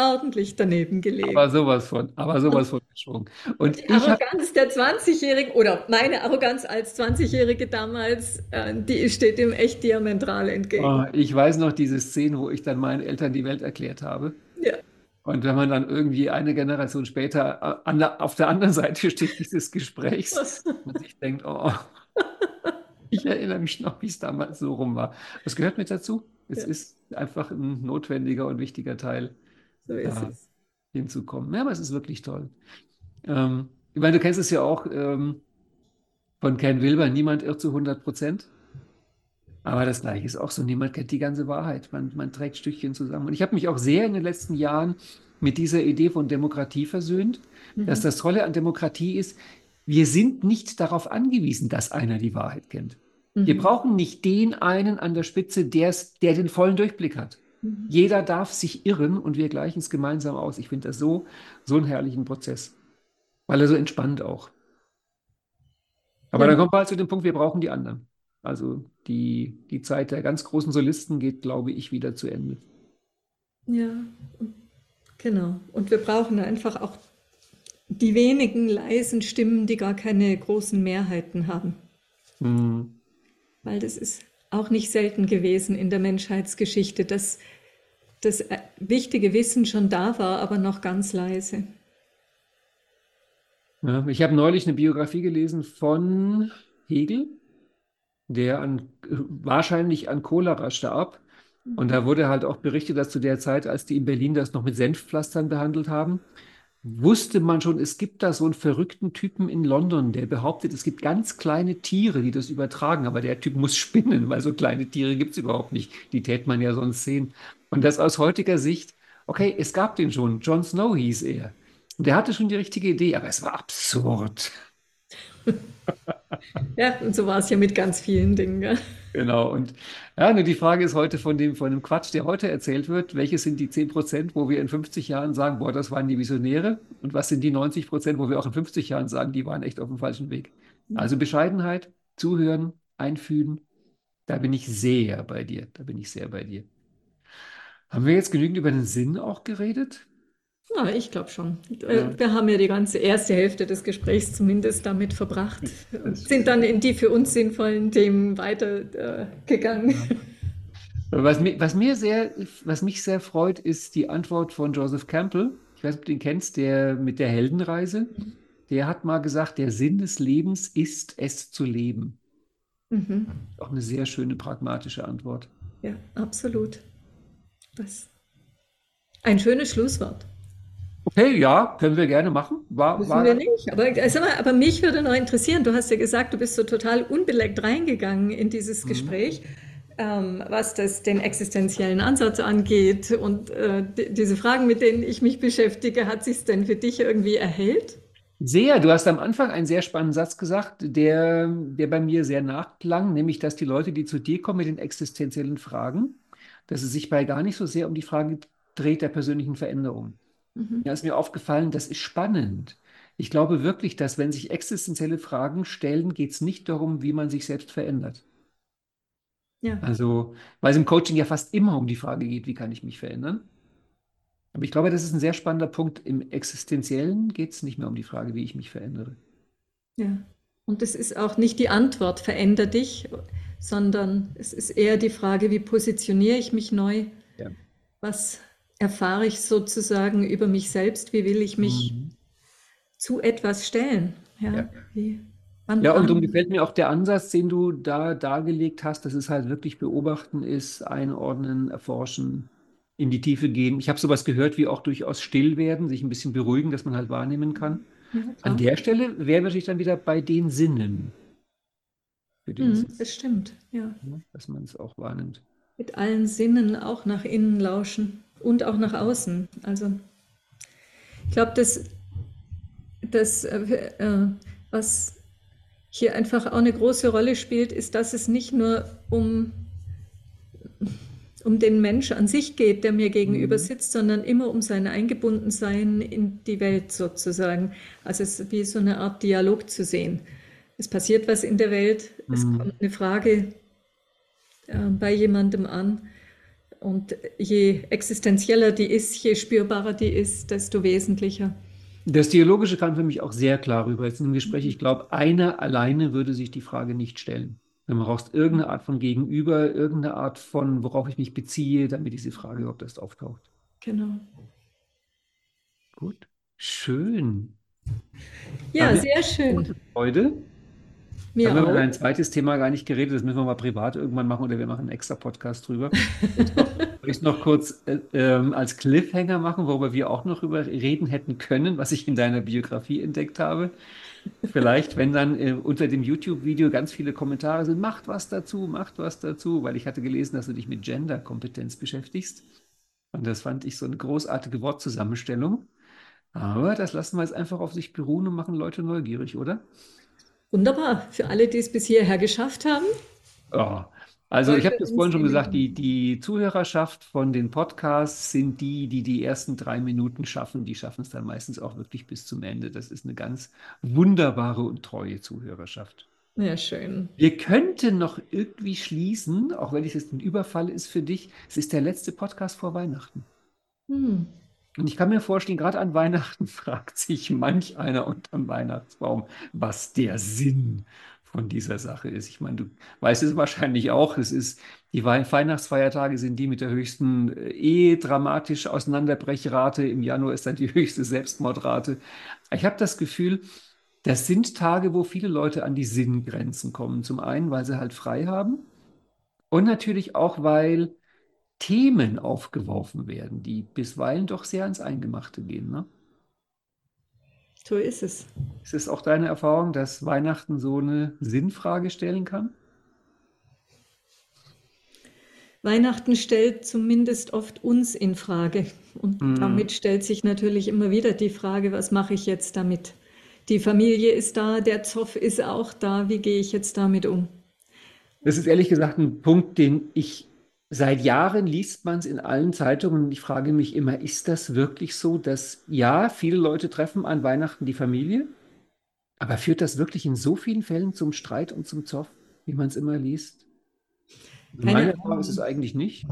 ordentlich daneben gelegen. Aber sowas von, aber sowas von gesprungen. Und die Arroganz der 20-Jährigen oder meine Arroganz als 20-Jährige damals, äh, die steht dem echt diametral entgegen. Oh, ich weiß noch diese Szene, wo ich dann meinen Eltern die Welt erklärt habe. Ja. Und wenn man dann irgendwie eine Generation später äh, der, auf der anderen Seite steht dieses Gesprächs und sich denkt, oh, ich erinnere mich noch, wie es damals so rum war. Was gehört mit dazu? Es ja. ist einfach ein notwendiger und wichtiger Teil, so da hinzukommen. Ja, aber es ist wirklich toll. Ähm, ich meine, du kennst es ja auch ähm, von Ken Wilber, niemand irrt zu 100 Prozent. Aber das Gleiche ist auch so, niemand kennt die ganze Wahrheit. Man, man trägt Stückchen zusammen. Und ich habe mich auch sehr in den letzten Jahren mit dieser Idee von Demokratie versöhnt, mhm. dass das Tolle an Demokratie ist, wir sind nicht darauf angewiesen, dass einer die Wahrheit kennt. Mhm. Wir brauchen nicht den einen an der Spitze, der den vollen Durchblick hat. Mhm. Jeder darf sich irren und wir gleichen es gemeinsam aus. Ich finde das so, so einen herrlichen Prozess, weil er so entspannt auch. Aber ja. dann kommen wir halt zu dem Punkt, wir brauchen die anderen. Also die, die Zeit der ganz großen Solisten geht, glaube ich, wieder zu Ende. Ja, genau. Und wir brauchen einfach auch die wenigen leisen Stimmen, die gar keine großen Mehrheiten haben. Mhm weil das ist auch nicht selten gewesen in der Menschheitsgeschichte, dass das äh, wichtige Wissen schon da war, aber noch ganz leise. Ja, ich habe neulich eine Biografie gelesen von Hegel, der an, wahrscheinlich an Cholera starb. Und da wurde halt auch berichtet, dass zu der Zeit, als die in Berlin das noch mit Senfpflastern behandelt haben, wusste man schon, es gibt da so einen verrückten Typen in London, der behauptet, es gibt ganz kleine Tiere, die das übertragen, aber der Typ muss spinnen, weil so kleine Tiere gibt es überhaupt nicht. Die täte man ja sonst sehen. Und das aus heutiger Sicht, okay, es gab den schon, Jon Snow hieß er. Und der hatte schon die richtige Idee, aber es war absurd. ja, und so war es ja mit ganz vielen Dingen. Ja. Genau. Und ja, nur die Frage ist heute von dem, von dem Quatsch, der heute erzählt wird, welche sind die 10 Prozent, wo wir in 50 Jahren sagen, boah, das waren die Visionäre? Und was sind die 90 Prozent, wo wir auch in 50 Jahren sagen, die waren echt auf dem falschen Weg? Also Bescheidenheit, zuhören, einfühlen, da bin ich sehr bei dir. Da bin ich sehr bei dir. Haben wir jetzt genügend über den Sinn auch geredet? Ja, ich glaube schon. Äh, ja. Wir haben ja die ganze erste Hälfte des Gesprächs zumindest damit verbracht und sind dann in die für uns sinnvollen Themen weitergegangen. Äh. Was, mir, was, mir sehr, was mich sehr freut, ist die Antwort von Joseph Campbell. Ich weiß nicht, ob du ihn kennst, der mit der Heldenreise. Der hat mal gesagt, der Sinn des Lebens ist es zu leben. Mhm. Auch eine sehr schöne pragmatische Antwort. Ja, absolut. Das ein schönes Schlusswort. Okay, ja, können wir gerne machen. War, Wissen war, wir nicht. Aber, äh, sag mal, aber mich würde noch interessieren, du hast ja gesagt, du bist so total unbeleckt reingegangen in dieses Mhm. Gespräch, ähm, was das den existenziellen Ansatz angeht. Und äh, die, diese Fragen, mit denen ich mich beschäftige, hat sich denn für dich irgendwie erhellt? Sehr, du hast am Anfang einen sehr spannenden Satz gesagt, der, der bei mir sehr nachklang, nämlich, dass die Leute, die zu dir kommen mit den existenziellen Fragen, dass es sich bei gar nicht so sehr um die Frage dreht der persönlichen Veränderung. Mhm. Ja, ist mir aufgefallen, das ist spannend. Ich glaube wirklich, dass wenn sich existenzielle Fragen stellen, geht es nicht darum, wie man sich selbst verändert. Ja, Also, weil es im Coaching ja fast immer um die Frage geht, wie kann ich mich verändern? Aber ich glaube, das ist ein sehr spannender Punkt. Im Existenziellen geht es nicht mehr um die Frage, wie ich mich verändere. ja. Und es ist auch nicht die Antwort, veränder dich, sondern es ist eher die Frage, wie positioniere ich mich neu? Ja. Was erfahre ich sozusagen über mich selbst? Wie will ich mich Mhm. zu etwas stellen? Ja, Ja. wie, wann, Ja, und darum gefällt mir auch der Ansatz, den du da dargelegt hast, dass es halt wirklich beobachten ist, einordnen, erforschen, in die Tiefe gehen. Ich habe sowas gehört wie auch durchaus still werden, sich ein bisschen beruhigen, dass man halt wahrnehmen kann. Ja, An der Stelle wäre natürlich dann wieder bei den Sinnen, für den Mhm, Sinn, das stimmt, ja. dass man es auch wahrnimmt. Mit allen Sinnen auch nach innen lauschen und auch nach außen. Also ich glaube, dass das, äh, äh, was hier einfach auch eine große Rolle spielt, ist, dass es nicht nur um, um den Mensch an sich geht, der mir gegenüber Mhm. sitzt, sondern immer um sein Eingebundensein in die Welt sozusagen. Also es ist wie so eine Art Dialog zu sehen. Es passiert was in der Welt, es Mhm. kommt eine Frage äh, bei jemandem an. Und je existenzieller die ist, je spürbarer die ist, desto wesentlicher. Das Dialogische kam für mich auch sehr klar rüber jetzt in dem Gespräch. Ich glaube, einer alleine würde sich die Frage nicht stellen. Du brauchst irgendeine Art von Gegenüber, irgendeine Art von, worauf ich mich beziehe, damit diese Frage überhaupt erst auftaucht. Genau. Gut, schön. Ja, Damit sehr schön. gute Freude. Mir Haben wir über auch. ein zweites Thema gar nicht geredet, das müssen wir mal privat irgendwann machen oder wir machen einen extra Podcast drüber. Soll ich noch kurz äh, ähm, als Cliffhanger machen, worüber wir auch noch über reden hätten können, was ich in deiner Biografie entdeckt habe. Vielleicht, wenn dann äh, unter dem YouTube-Video ganz viele Kommentare sind, macht was dazu, macht was dazu, weil ich hatte gelesen, dass du dich mit Gender-Kompetenz beschäftigst. Und das fand ich so eine großartige Wortzusammenstellung. Aber das lassen wir jetzt einfach auf sich beruhen und machen Leute neugierig, oder? Wunderbar. Für alle, die es bis hierher geschafft haben, Ja, also ich habe das vorhin schon gesagt, die, die Zuhörerschaft von den Podcasts sind die, die die ersten drei Minuten schaffen. Die schaffen es dann meistens auch wirklich bis zum Ende. Das ist eine ganz wunderbare und treue Zuhörerschaft. ja, schön. Wir könnten noch irgendwie schließen, auch wenn es jetzt ein Überfall ist für dich. Es ist der letzte Podcast vor Weihnachten. Hm. Und ich kann mir vorstellen, gerade an Weihnachten fragt sich manch einer unterm Weihnachtsbaum, was der Sinn von dieser Sache ist. Ich meine, du weißt es wahrscheinlich auch. Es ist, die Wei- Weihnachtsfeiertage sind die mit der höchsten äh, eh dramatisch Auseinanderbrechrate. Im Januar ist dann die höchste Selbstmordrate. Ich habe das Gefühl, das sind Tage, wo viele Leute an die Sinngrenzen kommen. Zum einen, weil sie halt frei haben und natürlich auch, weil Themen aufgeworfen werden, die bisweilen doch sehr ans Eingemachte gehen. Ne? So ist es. Ist es auch deine Erfahrung, dass Weihnachten so eine Sinnfrage stellen kann? Weihnachten stellt zumindest oft uns in Frage. Und Mhm. damit stellt sich natürlich immer wieder die Frage, was mache ich jetzt damit? Die Familie ist da, der Zoff ist auch da, wie gehe ich jetzt damit um? Das ist ehrlich gesagt ein Punkt, den ich seit Jahren liest man es in allen Zeitungen und ich frage mich immer, ist das wirklich so, dass ja, viele Leute treffen an Weihnachten die Familie, aber führt das wirklich in so vielen Fällen zum Streit und zum Zoff, wie man es immer liest? Keine Meine Erfahrung ist es eigentlich nicht.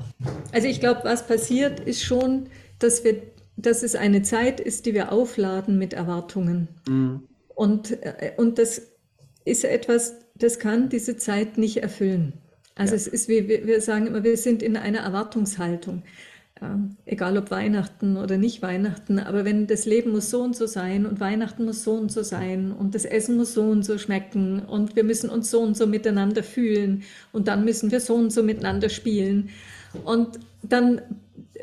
Also ich glaube, was passiert, ist schon, dass wir, dass es eine Zeit ist, die wir aufladen mit Erwartungen. Mhm. Und, äh, und das ist etwas, das kann diese Zeit nicht erfüllen. Also Ja. es ist wie wir sagen immer, wir sind in einer Erwartungshaltung. Ähm, egal ob Weihnachten oder nicht Weihnachten, aber wenn das Leben muss so und so sein und Weihnachten muss so und so sein und das Essen muss so und so schmecken und wir müssen uns so und so miteinander fühlen und dann müssen wir so und so miteinander spielen und dann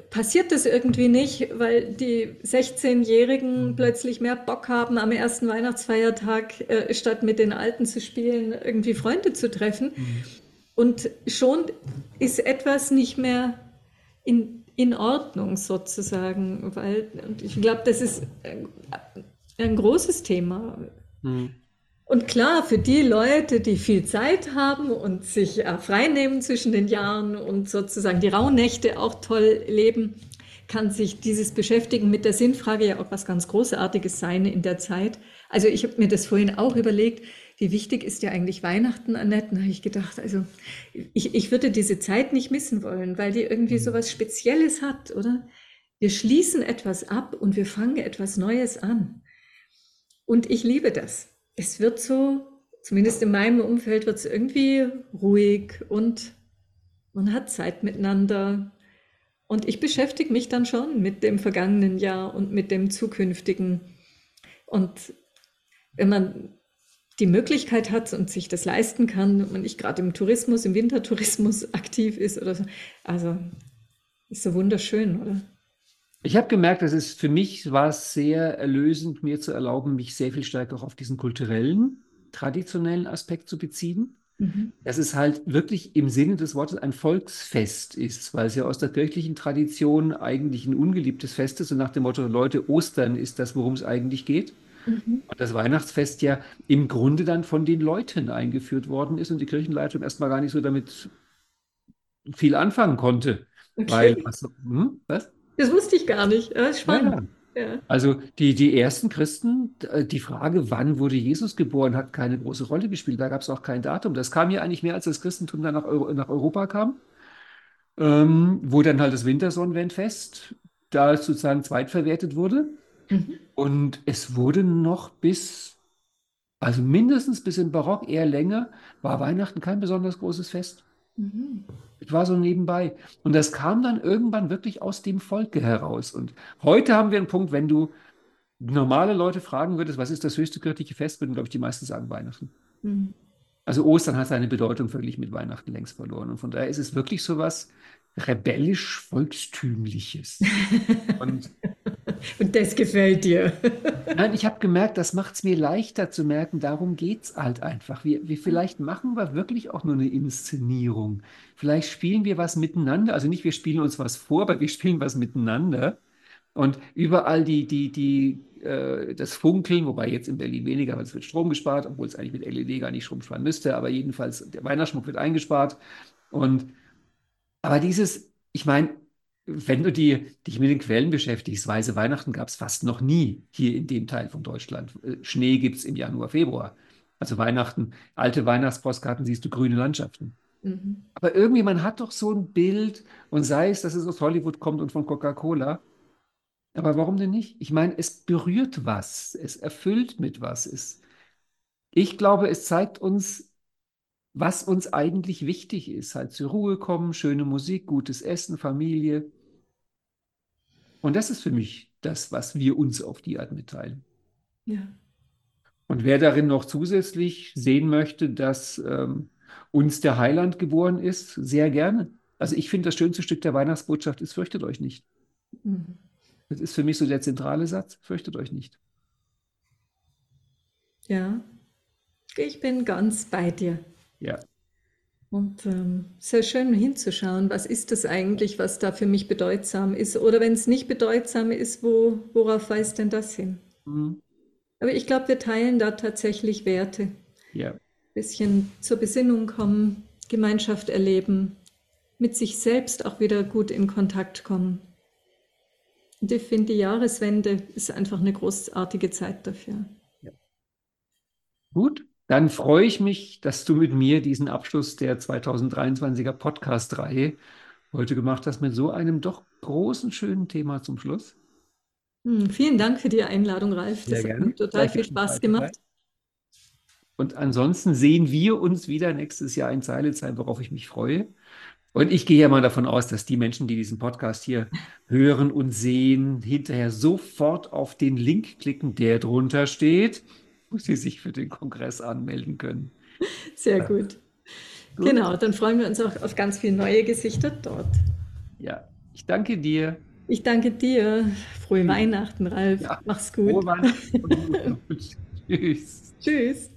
passiert das irgendwie nicht, weil die 16-Jährigen plötzlich mehr Bock haben, am ersten Weihnachtsfeiertag äh, statt mit den Alten zu spielen, irgendwie Freunde zu treffen. Mhm. Und schon ist etwas nicht mehr in, in Ordnung sozusagen, weil und ich glaube, das ist ein, ein großes Thema. Mhm. Und klar, für die Leute, die viel Zeit haben und sich äh, freinehmen zwischen den Jahren und sozusagen die Rauhnächte auch toll leben, kann sich dieses Beschäftigen mit der Sinnfrage ja auch was ganz Großartiges sein in der Zeit. Also ich habe mir das vorhin auch überlegt, wie wichtig ist ja eigentlich Weihnachten, Annette? Da habe ich gedacht, also ich, ich würde diese Zeit nicht missen wollen, weil die irgendwie so was Spezielles hat, oder? Wir schließen etwas ab und wir fangen etwas Neues an. Und ich liebe das es wird so, zumindest in meinem Umfeld, wird es irgendwie ruhig und man hat Zeit miteinander. Und ich beschäftige mich dann schon mit dem vergangenen Jahr und mit dem zukünftigen. Und wenn man die Möglichkeit hat und sich das leisten kann und nicht gerade im Tourismus, im Wintertourismus aktiv ist oder so, also ist so wunderschön, oder? Ich habe gemerkt, dass es für mich war sehr erlösend, mir zu erlauben, mich sehr viel stärker auch auf diesen kulturellen, traditionellen Aspekt zu beziehen. Mhm. Dass es halt wirklich im Sinne des Wortes ein Volksfest ist, weil es ja aus der kirchlichen Tradition eigentlich ein ungeliebtes Fest ist und nach dem Motto, Leute, Ostern ist das, worum es eigentlich geht. Mhm. Und das Weihnachtsfest ja im Grunde dann von den Leuten eingeführt worden ist und die Kirchenleitung erstmal gar nicht so damit viel anfangen konnte. Okay. Weil, was, hm, was? Das wusste ich gar nicht. Das ist spannend. Ja, ja. Also die, die ersten Christen, äh, die Frage, wann wurde Jesus geboren, hat keine große Rolle gespielt. Da gab es auch kein Datum. Das kam ja eigentlich mehr, als das Christentum dann nach, Euro, nach Europa kam, ähm, wo dann halt das Wintersonnenwendfest da sozusagen zweitverwertet wurde. Mhm. Und es wurde noch bis, also mindestens bis im Barock, eher länger, war Weihnachten kein besonders großes Fest. Mhm. Es war so nebenbei. Und das kam dann irgendwann wirklich aus dem Volke heraus. Und heute haben wir einen Punkt, wenn du normale Leute fragen würdest, was ist das höchste kirchliche Fest, würden, glaube ich, die meisten sagen Weihnachten. Mhm. Also Ostern hat seine Bedeutung wirklich mit Weihnachten längst verloren. Und von daher ist es wirklich so was rebellisch-volkstümliches. Und Und das gefällt dir. Nein, ich habe gemerkt, das macht es mir leichter zu merken, darum geht es halt einfach. Wir, wir, vielleicht machen wir wirklich auch nur eine Inszenierung. Vielleicht spielen wir was miteinander. Also nicht, wir spielen uns was vor, aber wir spielen was miteinander. Und überall die, die, die, äh, das Funkeln, wobei jetzt in Berlin weniger, weil es wird Strom gespart, obwohl es eigentlich mit LED gar nicht Strom sparen müsste, aber jedenfalls der Weihnachtsschmuck wird eingespart. Und aber dieses, ich meine, wenn du die, dich mit den Quellen beschäftigst, Weiße Weihnachten gab es fast noch nie hier in dem Teil von Deutschland. Äh, Schnee gibt es im Januar, Februar. Also Weihnachten, alte Weihnachtspostkarten siehst du grüne Landschaften. Mhm. Aber irgendwie, man hat doch so ein Bild und sei es, dass es aus Hollywood kommt und von Coca-Cola. Aber warum denn nicht? Ich meine, es berührt was, es erfüllt mit was. Es, ich glaube, es zeigt uns, was uns eigentlich wichtig ist. Halt zur Ruhe kommen, schöne Musik, gutes Essen, Familie. Und das ist für mich das, was wir uns auf die Art mitteilen. Ja. Und wer darin noch zusätzlich sehen möchte, dass ähm, uns der Heiland geboren ist, sehr gerne. Also ich finde, das schönste Stück der Weihnachtsbotschaft ist, fürchtet euch nicht. Mhm. Das ist für mich so der zentrale Satz, fürchtet euch nicht. Ja, ich bin ganz bei dir. Ja. Und ähm, sehr schön hinzuschauen, was ist das eigentlich, was da für mich bedeutsam ist? Oder wenn es nicht bedeutsam ist, wo, worauf weist denn das hin? Mhm. Aber ich glaube, wir teilen da tatsächlich Werte. Ja. Ein bisschen zur Besinnung kommen, Gemeinschaft erleben, mit sich selbst auch wieder gut in Kontakt kommen. Und ich finde, die Jahreswende ist einfach eine großartige Zeit dafür. Ja. Gut, dann freue ich mich, dass du mit mir diesen Abschluss der 2023er Podcast-Reihe heute gemacht hast mit so einem doch großen, schönen Thema zum Schluss. Hm, vielen Dank für die Einladung, Ralf. Das hat mir total viel Spaß gemacht. Und ansonsten sehen wir uns wieder nächstes Jahr in Zeilezeit, worauf ich mich freue. Und ich gehe ja mal davon aus, dass die Menschen, die diesen Podcast hier hören und sehen, hinterher sofort auf den Link klicken, der drunter steht wo Sie sich für den Kongress anmelden können. Sehr äh, gut. gut. Genau, dann freuen wir uns auch auf ganz viele neue Gesichter dort. Ja, ich danke dir. Ich danke dir. Frohe ja. Weihnachten, Ralf. Ja. Mach's gut. Frohe Weihnachten. Tschüss. Tschüss.